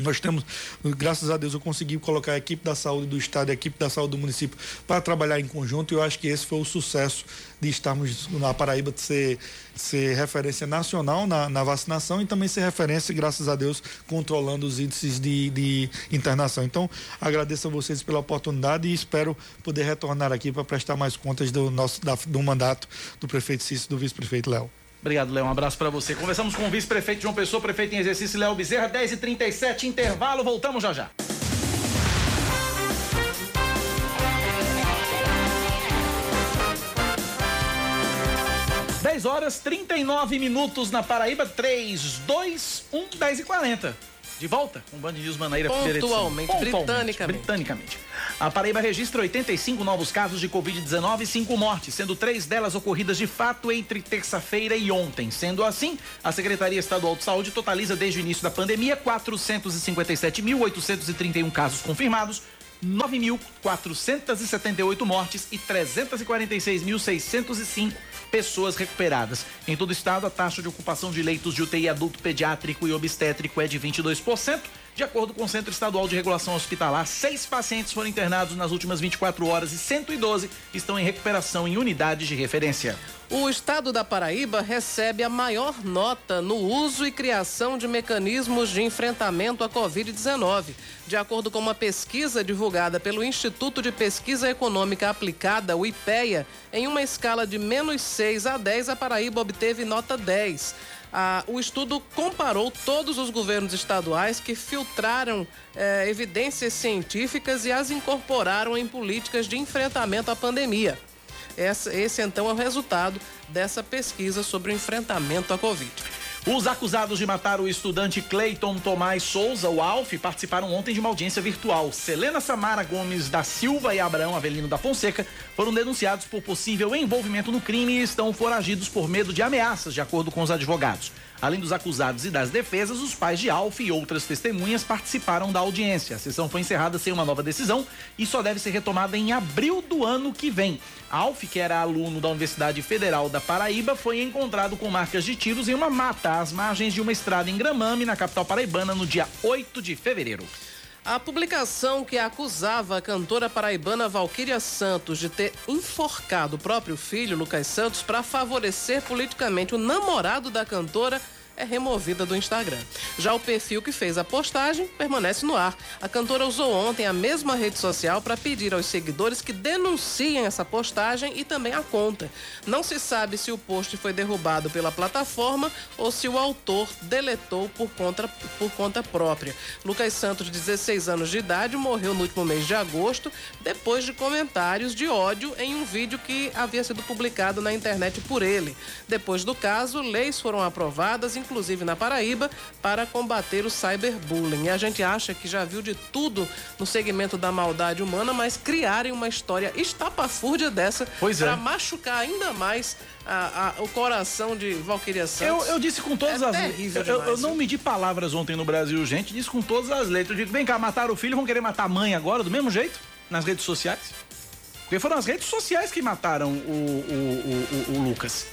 Nós temos, graças a Deus, eu consegui colocar a equipe da saúde do estado e a equipe da saúde do município para trabalhar em conjunto e eu acho que esse foi o sucesso de estarmos na Paraíba de ser, ser referência nacional na, na vacinação e também ser referência, graças a Deus, controlando os índices de, de internação. Então, agradeço a vocês pela oportunidade e espero poder retornar aqui para prestar mais contas do nosso da, do mandato do prefeito Cícero e do vice-prefeito Léo. Obrigado, Léo. Um abraço para você. Conversamos com o vice-prefeito João Pessoa, prefeito em exercício Léo Bezerra, 10h37, intervalo. Voltamos já já. Dez horas 39 minutos na Paraíba, 3, 2, 1, 10 e 40 De volta com o Band News Manaíra Pontualmente, britanicamente. britanicamente. A Paraíba registra 85 novos casos de Covid-19 e 5 mortes, sendo três delas ocorridas de fato entre terça-feira e ontem. Sendo assim, a Secretaria Estadual de Saúde totaliza desde o início da pandemia 457.831 casos confirmados, 9.478 mortes e 346.605 pessoas recuperadas. Em todo o estado, a taxa de ocupação de leitos de UTI adulto pediátrico e obstétrico é de 22%. De acordo com o Centro Estadual de Regulação Hospitalar, seis pacientes foram internados nas últimas 24 horas e 112 estão em recuperação em unidades de referência. O estado da Paraíba recebe a maior nota no uso e criação de mecanismos de enfrentamento à Covid-19. De acordo com uma pesquisa divulgada pelo Instituto de Pesquisa Econômica Aplicada, o IPEA, em uma escala de menos 6 a 10, a Paraíba obteve nota 10. Ah, o estudo comparou todos os governos estaduais que filtraram eh, evidências científicas e as incorporaram em políticas de enfrentamento à pandemia. Esse, esse então é o resultado dessa pesquisa sobre o enfrentamento à Covid. Os acusados de matar o estudante Cleiton Tomás Souza, o Alf, participaram ontem de uma audiência virtual. Selena Samara Gomes da Silva e Abraão Avelino da Fonseca foram denunciados por possível envolvimento no crime e estão foragidos por medo de ameaças, de acordo com os advogados. Além dos acusados e das defesas, os pais de Alf e outras testemunhas participaram da audiência. A sessão foi encerrada sem uma nova decisão e só deve ser retomada em abril do ano que vem. Alf, que era aluno da Universidade Federal da Paraíba, foi encontrado com marcas de tiros em uma mata às margens de uma estrada em Gramame, na capital paraibana, no dia 8 de fevereiro. A publicação que acusava a cantora paraibana Valquíria Santos de ter enforcado o próprio filho, Lucas Santos, para favorecer politicamente o namorado da cantora é removida do Instagram. Já o perfil que fez a postagem permanece no ar. A cantora usou ontem a mesma rede social para pedir aos seguidores que denunciem essa postagem e também a conta. Não se sabe se o post foi derrubado pela plataforma ou se o autor deletou por conta, por conta própria. Lucas Santos, 16 anos de idade, morreu no último mês de agosto depois de comentários de ódio em um vídeo que havia sido publicado na internet por ele. Depois do caso, leis foram aprovadas, inclusive na Paraíba, para combater o cyberbullying. E a gente acha que já viu de tudo no segmento da maldade humana, mas criarem uma história estapafúrdia dessa Pois é. para machucar ainda mais a- a- o coração de Valquíria Santos. Eu, eu disse com todas É as terrível eu, eu não medi palavras ontem no Brasil, gente. Disse com todas as letras. Eu digo, vem cá, mataram o filho, vão querer matar a mãe agora, do mesmo jeito? Nas redes sociais? Porque foram as redes sociais que mataram o, o, o- o Lucas.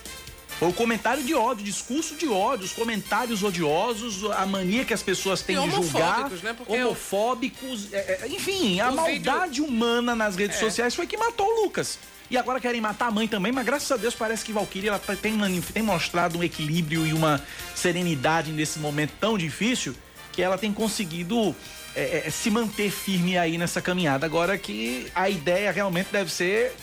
Foi o comentário de ódio, discurso de ódio, os comentários odiosos, a mania que as pessoas têm de julgar, homofóbicos, né? Porque o- homofóbicos, é, é, enfim, a O vídeo- maldade humana nas redes É. sociais foi que matou o Lucas. E agora querem matar a mãe também, mas graças a Deus parece que Valkyrie ela tem, tem mostrado um equilíbrio e uma serenidade nesse momento tão difícil que ela tem conseguido é, é, se manter firme aí nessa caminhada. Agora que a ideia realmente deve ser,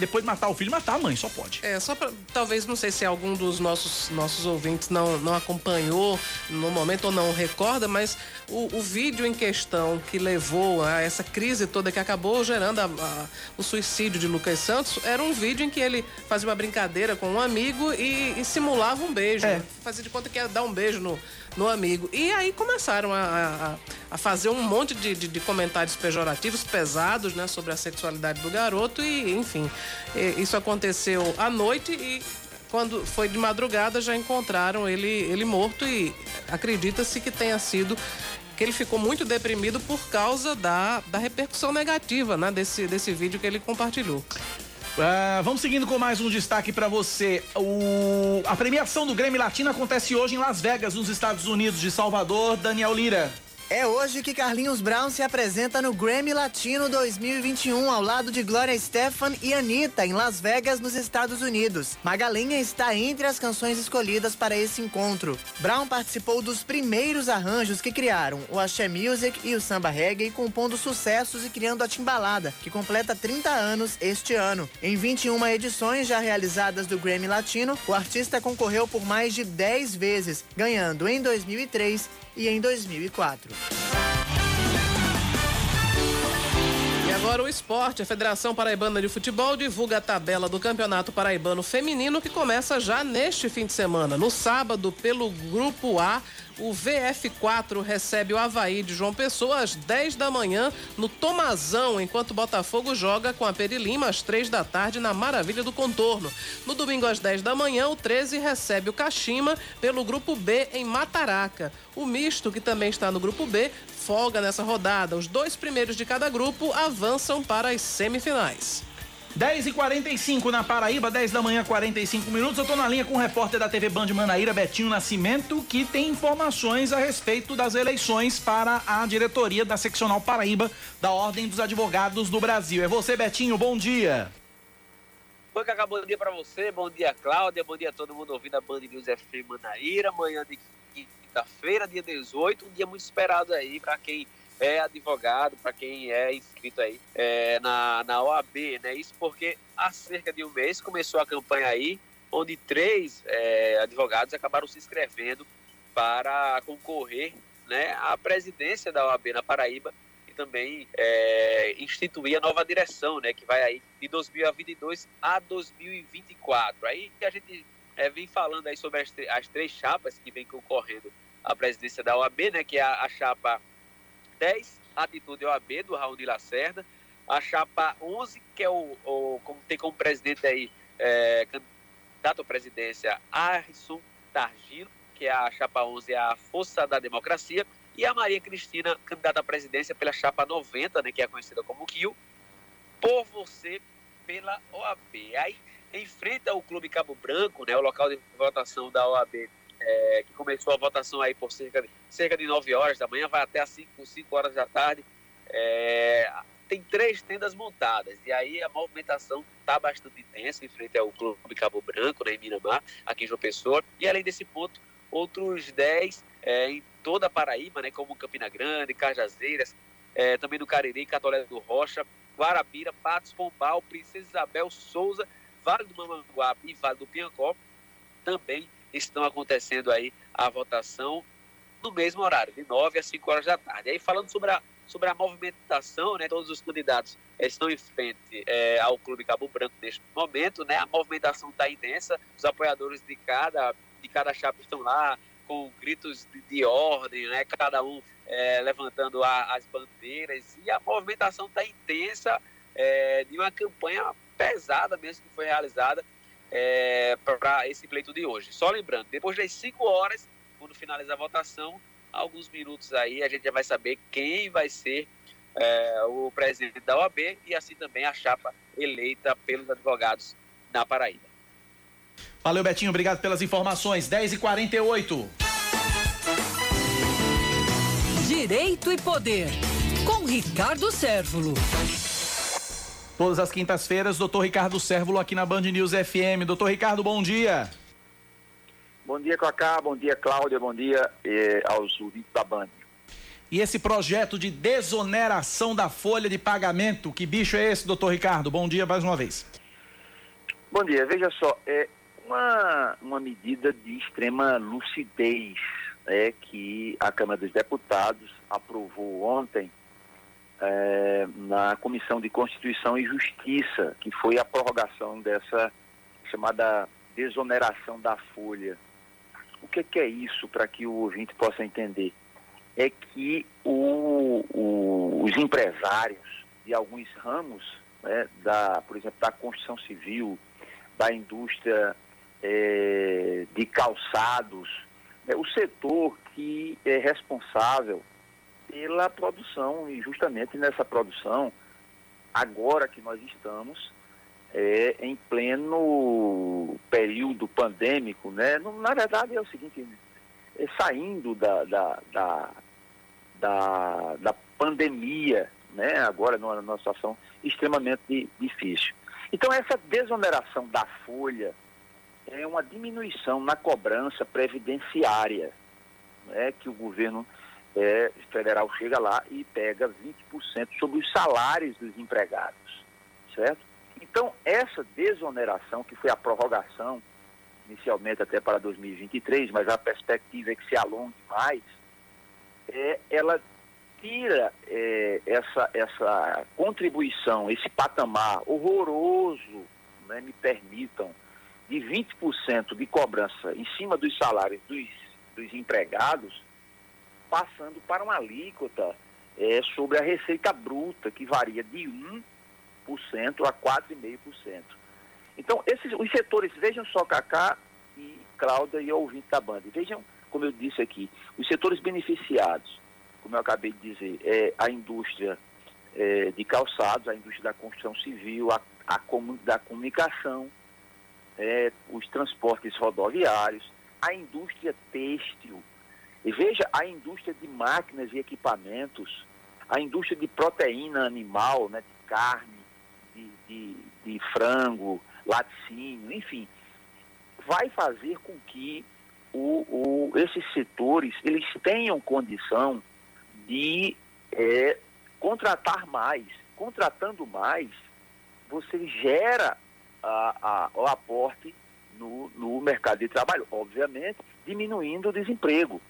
depois de matar o filho, matar a mãe, só pode. É, só pra, talvez, não sei se algum dos nossos, nossos ouvintes não, não acompanhou no momento ou não recorda, mas o, o vídeo em questão que levou a essa crise toda que acabou gerando a- a- o suicídio de Lucas Santos era um vídeo em que ele fazia uma brincadeira com um amigo e, e simulava um beijo. É. Fazia de conta que ia dar um beijo no, no amigo. E aí começaram a, a- a fazer um monte de, de- de comentários pejorativos, pesados, né, sobre a sexualidade do garoto e, enfim, isso aconteceu à noite e quando foi de madrugada já encontraram ele, ele morto e acredita-se que tenha sido que ele ficou muito deprimido por causa da, da repercussão negativa né, desse, desse vídeo que ele compartilhou. Ah, vamos seguindo com mais um destaque para você. O- A premiação do Grêmio Latino acontece hoje em Las Vegas, nos Estados Unidos de Salvador. Daniel Lira. É hoje que Carlinhos Brown se apresenta no Grammy Latino 2021 ao lado de Gloria Estefan e Anitta em Las Vegas, nos Estados Unidos. Magalinha está entre as canções escolhidas para esse encontro. Brown participou dos primeiros arranjos que criaram o Axé Music e o Samba Reggae, compondo sucessos e criando a Timbalada, que completa 30 anos este ano. Em 21 edições já realizadas do Grammy Latino, o artista concorreu por mais de 10 vezes, ganhando em 2003 e em 2004. Agora o esporte. A Federação Paraibana de Futebol divulga a tabela do Campeonato Paraibano Feminino que começa já neste fim de semana. No sábado, pelo Grupo A, o VF4 recebe o Havaí de João Pessoa às 10 da manhã no Tomazão, enquanto o Botafogo joga com a Perilima às 3 da tarde na Maravilha do Contorno. No domingo às 10 da manhã, o 13 recebe o Caxima pelo Grupo B em Mataraca. O misto, que também está no Grupo B, folga nessa rodada. Os dois primeiros de cada grupo avançam para as semifinais. 10 e 45 na Paraíba, 10 da manhã, 45 minutos. Eu tô na linha com o repórter da TV Band Manaíra, Betinho Nascimento, que tem informações a respeito das eleições para a diretoria da Seccional Paraíba da Ordem dos Advogados do Brasil. É você, Betinho, bom dia. Oi, Cacá, bom dia para você, bom dia, Cláudia, bom dia a todo mundo ouvindo a Band News FM Manaíra, manhã de quinta-feira, dia 18, um dia muito esperado aí para quem é advogado, para quem é inscrito aí é, na, na OAB, né? Isso porque há cerca de um mês começou a campanha aí, onde três é, advogados acabaram se inscrevendo para concorrer né, à presidência da OAB na Paraíba e também é, instituir a nova direção, né, que vai aí de 2022 a 2024. Aí a gente é, vem falando aí sobre as, as, três chapas que vem concorrendo à presidência da OAB, né, que é a, a chapa 10, Atitude OAB, do Raul de Lacerda. A chapa 11, que é o, o como tem como presidente aí, é, candidato à presidência, Arson Targino, que é a chapa 11, é a Força da Democracia. E a Maria Cristina, candidata à presidência pela chapa 90, né, que é conhecida como KIO, por você pela OAB. Aí enfrenta o Clube Cabo Branco, né, o local de votação da OAB é, que começou a votação aí por cerca de, cerca de 9 horas da manhã, vai até às 5, 5 horas da tarde. É, tem três tendas montadas, e aí a movimentação está bastante intensa em frente ao Clube Cabo Branco, né, em Miramar, aqui em João Pessoa, e além desse ponto, outros 10 é, em toda a Paraíba, né, como Campina Grande, Cajazeiras, é, também no Cariri, Catolé do Rocha, Guarabira, Patos, Pombal, Princesa Isabel, Souza, Vale do Mamanguape e Vale do Piancó, também estão acontecendo aí a votação no mesmo horário, de 9 às 5 horas da tarde. Aí falando sobre a, sobre a movimentação, né, todos os candidatos estão em frente é, ao Clube Cabo Branco neste momento, né, a movimentação está intensa, os apoiadores de cada, de cada chapa estão lá com gritos de, de ordem, né, cada um é, levantando a, as bandeiras e a movimentação está intensa é, de uma campanha pesada mesmo que foi realizada é, para esse pleito de hoje. Só lembrando, depois das 5 horas, quando finalizar a votação, alguns minutos aí a gente já vai saber quem vai ser é, o presidente da OAB e assim também a chapa eleita pelos advogados na Paraíba. Valeu, Betinho. Obrigado pelas informações. 10h48. Direito e Poder, com Ricardo Sérvulo. Todas as quintas-feiras, doutor Ricardo Sérvulo aqui na Band News FM. Doutor Ricardo, bom dia. Bom dia, Cacá. Bom dia, Cláudia. Bom dia eh, aos ouvintes da Band. E esse projeto de desoneração da folha de pagamento, que bicho é esse, doutor Ricardo? Bom dia mais uma vez. Bom dia. Veja só, é uma, uma medida de extrema lucidez é, que a Câmara dos Deputados aprovou ontem é, na Comissão de Constituição e Justiça, que foi a prorrogação dessa chamada desoneração da folha. O que, que é isso para que o ouvinte possa entender? É que o, o, os empresários de alguns ramos, né, da, por exemplo, da construção civil, da indústria é, de calçados, é o setor que é responsável pela produção e justamente nessa produção, agora que nós estamos é, em pleno período pandêmico, né? Na verdade é o seguinte, é, saindo da, da, da, da, da pandemia, né? agora numa, numa situação extremamente difícil. Então, essa desoneração da folha é uma diminuição na cobrança previdenciária, né? que o governo é, federal chega lá e pega 20% sobre os salários dos empregados, certo? Então, essa desoneração, que foi a prorrogação, inicialmente até para 2023, mas a perspectiva é que se alongue mais, é, ela tira é, essa, essa contribuição, esse patamar horroroso, né, me permitam, de 20% de cobrança em cima dos salários dos, dos empregados, passando para uma alíquota é, sobre a receita bruta, que varia de 1% a 4,5%. Então, esses, os setores, vejam só, Cacá e Cláudia e ouvinte da banda, vejam, como eu disse aqui, os setores beneficiados, como eu acabei de dizer, é a indústria é, de calçados, a indústria da construção civil, a, a da comunicação, é, os transportes rodoviários, a indústria têxtil, e veja a indústria de máquinas e equipamentos, a indústria de proteína animal, né, de carne, de, de, de frango, laticínio, enfim, vai fazer com que o, o, esses setores eles tenham condição de é, contratar mais. Contratando mais, você gera a, a, o aporte no, no mercado de trabalho, obviamente, diminuindo o desemprego.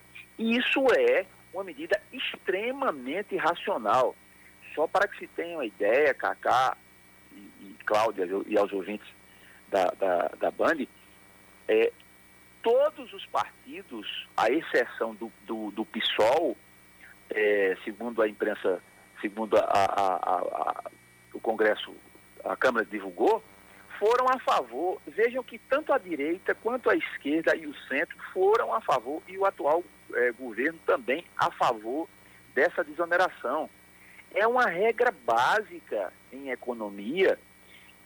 E isso é uma medida extremamente racional. Só para que se tenha uma ideia, Cacá e, e Cláudia e aos ouvintes da, da, da Band, é, todos os partidos, à exceção do, do, do PSOL, é, segundo a imprensa, segundo a, a, a, o Congresso, a Câmara divulgou, foram a favor. Vejam que tanto a direita quanto a esquerda e o centro foram a favor e o atual é, governo também a favor dessa desoneração. É uma regra básica em economia.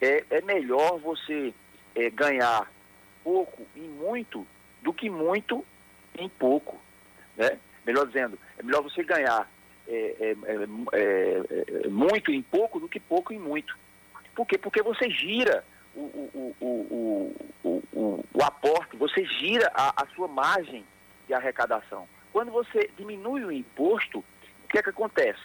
É, é melhor você é, ganhar pouco em muito do que muito em pouco. Né? Melhor dizendo, é melhor você ganhar é, é, é, é muito em pouco do que pouco em muito. Por quê? Porque você gira o, o, o, o, o aporte, você gira a, a sua margem de arrecadação. Quando você diminui o imposto, o que é que acontece?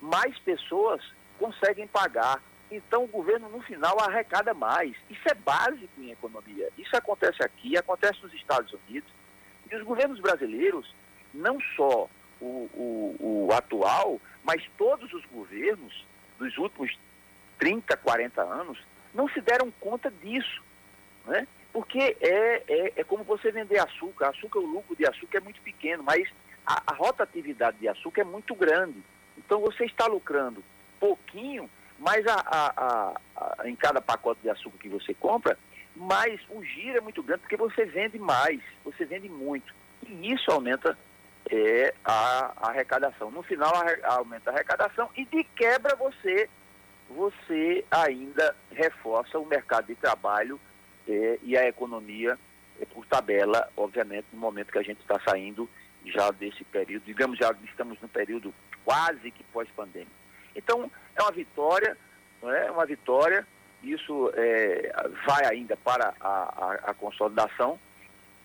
Mais pessoas conseguem pagar. Então o governo no final arrecada mais. Isso é básico em economia. Isso acontece aqui, acontece nos Estados Unidos. E os governos brasileiros, não só o, o, o atual, mas todos os governos dos últimos 30, 40 anos, não se deram conta disso. Né? Porque é, é, é como você vender açúcar. Açúcar, o lucro de açúcar é muito pequeno, mas a, a rotatividade de açúcar é muito grande. Então você está lucrando pouquinho, mas a, a, a, em cada pacote de açúcar que você compra, mas o giro é muito grande porque você vende mais, você vende muito. E isso aumenta é, a, a arrecadação. No final a, aumenta a arrecadação e de quebra você, você ainda reforça o mercado de trabalho é, e a economia é, por tabela, obviamente, no momento que a gente está saindo já desse período, digamos, já estamos no período quase que pós-pandêmico. Então, é uma vitória, não é uma vitória, isso é, vai ainda para a, a, a consolidação.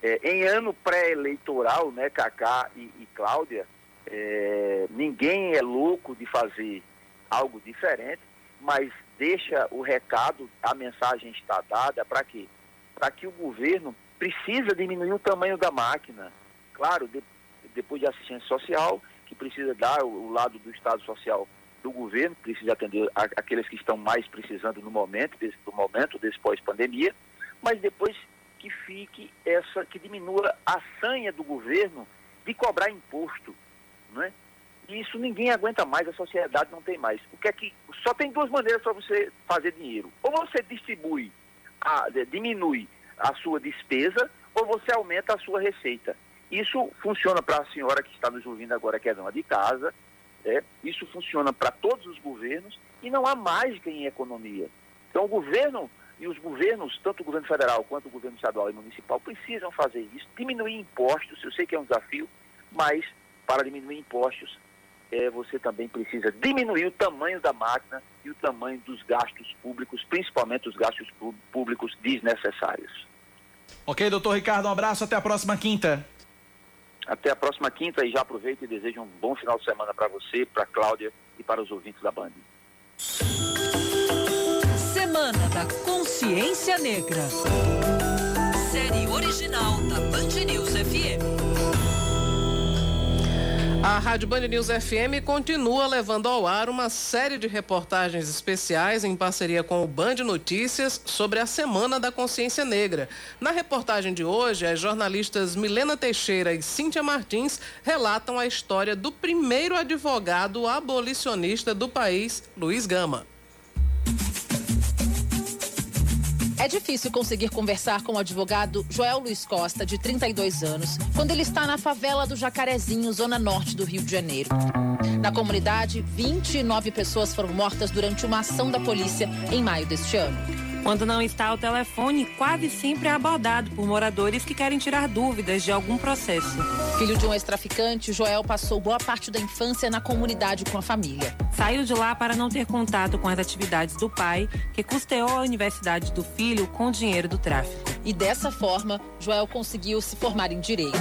É, em ano pré-eleitoral, né, Cacá e, e Cláudia, é, ninguém é louco de fazer algo diferente, mas deixa o recado, a mensagem está dada para quê? Para que o governo precisa diminuir o tamanho da máquina. Claro, de, depois de assistência social, que precisa dar o, o, lado do Estado Social do governo, precisa atender a, aqueles que estão mais precisando no momento, desse, do momento desse pós-pandemia, mas depois que fique essa, que diminua a sanha do governo de cobrar imposto, não é? E isso ninguém aguenta mais, a sociedade não tem mais. O que é que só tem duas maneiras para você fazer dinheiro. Ou você distribui, a, diminui a sua despesa, ou você aumenta a sua receita. Isso funciona para a senhora que está nos ouvindo agora, que é dona de casa, é, isso funciona para todos os governos e não há mágica em economia. Então o governo e os governos, tanto o governo federal quanto o governo estadual e municipal, precisam fazer isso, diminuir impostos, eu sei que é um desafio, mas para diminuir impostos é, você também precisa diminuir o tamanho da máquina e o tamanho dos gastos públicos, principalmente os gastos públicos desnecessários. Ok, doutor Ricardo, um abraço, até a próxima quinta. Até a próxima quinta e já aproveito e desejo um bom final de semana para você, para a Cláudia e para os ouvintes da Band. Semana da Consciência Negra. Série original da Band News FM. A Rádio Band News FM continua levando ao ar uma série de reportagens especiais em parceria com o Band Notícias sobre a Semana da Consciência Negra. Na reportagem de hoje, as jornalistas Milena Teixeira e Cíntia Martins relatam a história do primeiro advogado abolicionista do país, Luiz Gama. É difícil conseguir conversar com o advogado Joel Luiz Costa, de 32 anos, quando ele está na favela do Jacarezinho, zona norte do Rio de Janeiro. Na comunidade, 29 pessoas foram mortas durante uma ação da polícia em maio deste ano. Quando não está ao telefone, quase sempre é abordado por moradores que querem tirar dúvidas de algum processo. Filho de um ex-traficante, Joel passou boa parte da infância na comunidade com a família. Saiu de lá para não ter contato com as atividades do pai, que custeou a universidade do filho com o dinheiro do tráfico. E dessa forma, Joel conseguiu se formar em direito.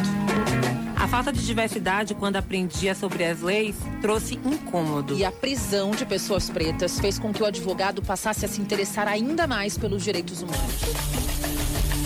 A falta de diversidade, quando aprendia sobre as leis, trouxe incômodo. E a prisão de pessoas pretas fez com que o advogado passasse a se interessar ainda mais pelos direitos humanos.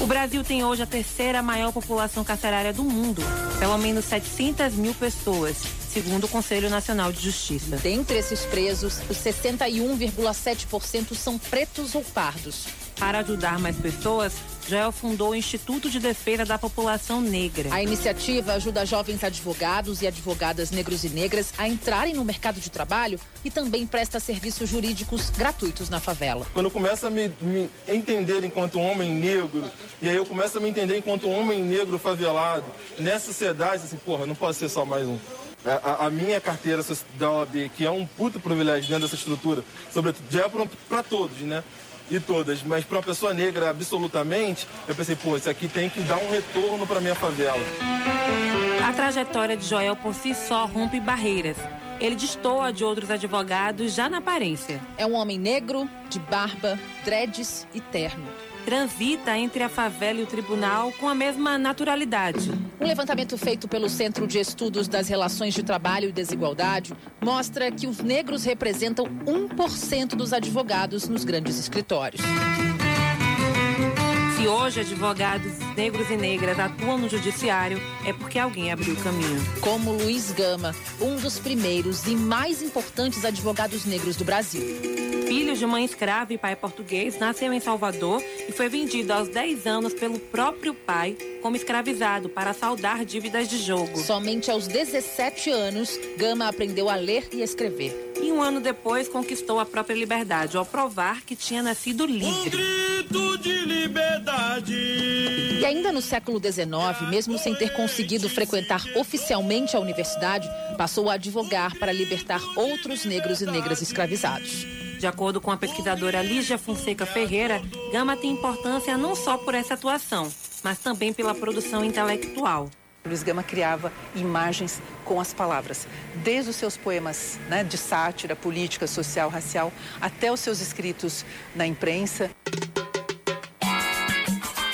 O Brasil tem hoje a terceira maior população carcerária do mundo, pelo menos 700 mil pessoas, segundo o Conselho Nacional de Justiça. Dentre esses presos, os 61,7% são pretos ou pardos. Para ajudar mais pessoas, Joel fundou o Instituto de Defesa da População Negra. A iniciativa ajuda jovens advogados e advogadas negros e negras a entrarem no mercado de trabalho e também presta serviços jurídicos gratuitos na favela. Quando eu começo a me, me entender enquanto homem negro, e aí eu começo a me entender enquanto homem negro favelado, nessa sociedade, assim, porra, não posso ser só mais um. A, a, minha carteira da OAB, que é um puto privilégio dentro dessa estrutura, sobretudo, já é para todos, né? E todas, mas para uma pessoa negra absolutamente, eu pensei, pô, isso aqui tem que dar um retorno para minha favela. A trajetória de Joel por si só rompe barreiras. Ele destoa de outros advogados já na aparência. É um homem negro, de barba, dreads e terno transita entre a favela e o tribunal com a mesma naturalidade. Um levantamento feito pelo Centro de Estudos das Relações de Trabalho e Desigualdade mostra que os negros representam 1% dos advogados nos grandes escritórios. Se hoje advogados negros e negras atuam no judiciário, é porque alguém abriu o caminho. Como Luiz Gama, um dos primeiros e mais importantes advogados negros do Brasil. Filho de mãe escrava e pai português, nasceu em Salvador e foi vendido aos 10 anos pelo próprio pai como escravizado para saldar dívidas de jogo. Somente aos 17 anos, Gama aprendeu a ler e escrever e um ano depois conquistou a própria liberdade ao provar que tinha nascido livre. Um grito de liberdade. E ainda no século XIX, mesmo sem ter conseguido frequentar oficialmente a universidade, passou a advogar para libertar outros negros e negras escravizados. De acordo com a pesquisadora Lígia Fonseca Ferreira, Gama tem importância não só por essa atuação, mas também pela produção intelectual. Luiz Gama criava imagens com as palavras, desde os seus poemas né, de sátira política, social, racial, até os seus escritos na imprensa.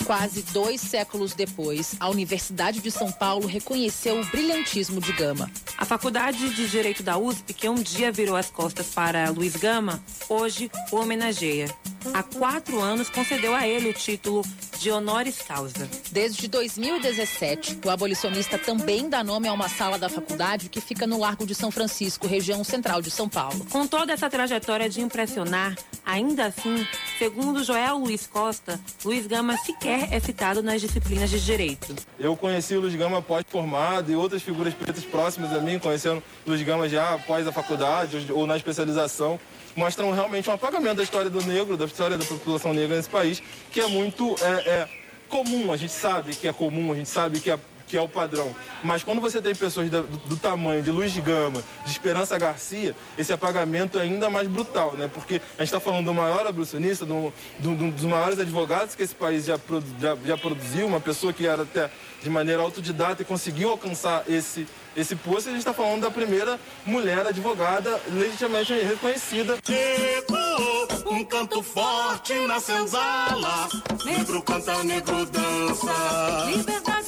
Quase dois séculos depois, a Universidade de São Paulo reconheceu o brilhantismo de Gama. A Faculdade de Direito da USP, que um dia virou as costas para Luiz Gama, hoje o homenageia. Há quatro anos concedeu a ele o título de honoris causa. Desde 2017, o abolicionista também dá nome a uma sala da faculdade que fica no Largo de São Francisco, região central de São Paulo. Com toda essa trajetória de impressionar, ainda assim, segundo Joel Luiz Costa, Luiz Gama sequer é citado nas disciplinas de direito. Eu conheci o Luiz Gama pós-formado e outras figuras pretas próximas a mim, conhecendo o Luiz Gama já após a faculdade ou na especialização mostram realmente um apagamento da história do negro, da história da população negra nesse país, que é muito é, é, comum, a gente sabe que é comum, a gente sabe que é que é o padrão. Mas quando você tem pessoas do, do tamanho de Luiz Gama, de Esperança Garcia, esse apagamento é ainda mais brutal, né? Porque a gente está falando do maior abolicionista, do, do, do, dos maiores advogados que esse país já, já, já produziu, uma pessoa que era até de maneira autodidata e conseguiu alcançar esse, esse posto. A gente está falando da primeira mulher advogada legitimamente reconhecida. Ecoou um canto forte na senzala, negro canta, negro dança.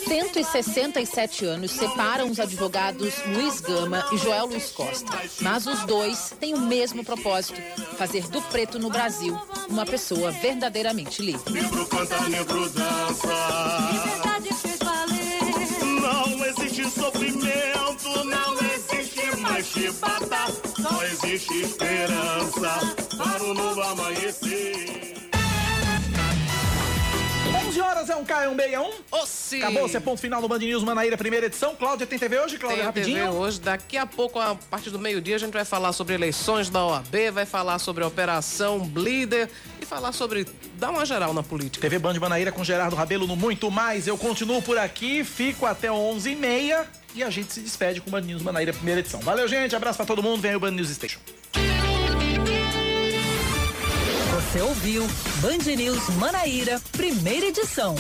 167 anos separam os advogados Luiz Gama e Joel Luiz Costa. Mas os dois têm o mesmo propósito: fazer do preto no Brasil uma pessoa verdadeiramente livre. Negro canta, negro dança. Sofrimento, não existe mais chibata, só existe esperança para um novo amanhecer. 11 horas é um K, é um B, é um? Ossi. Acabou, você é ponto final no Band News Manaíra, primeira edição. Cláudia, tem TV hoje, Cláudia, Tem rapidinho? TV hoje. Daqui a pouco, a partir do meio-dia, a gente vai falar sobre eleições da OAB, vai falar sobre a Operação Bleeder falar sobre. dar uma geral na política. TV Band Manaíra com Gerardo Rabelo no Muito Mais. Eu continuo por aqui, fico até 11h30 e a gente se despede com o Band News Manaíra, primeira edição. Valeu, gente. Abraço pra todo mundo. Vem aí o Band News Station. Você ouviu Band News Manaíra, primeira edição.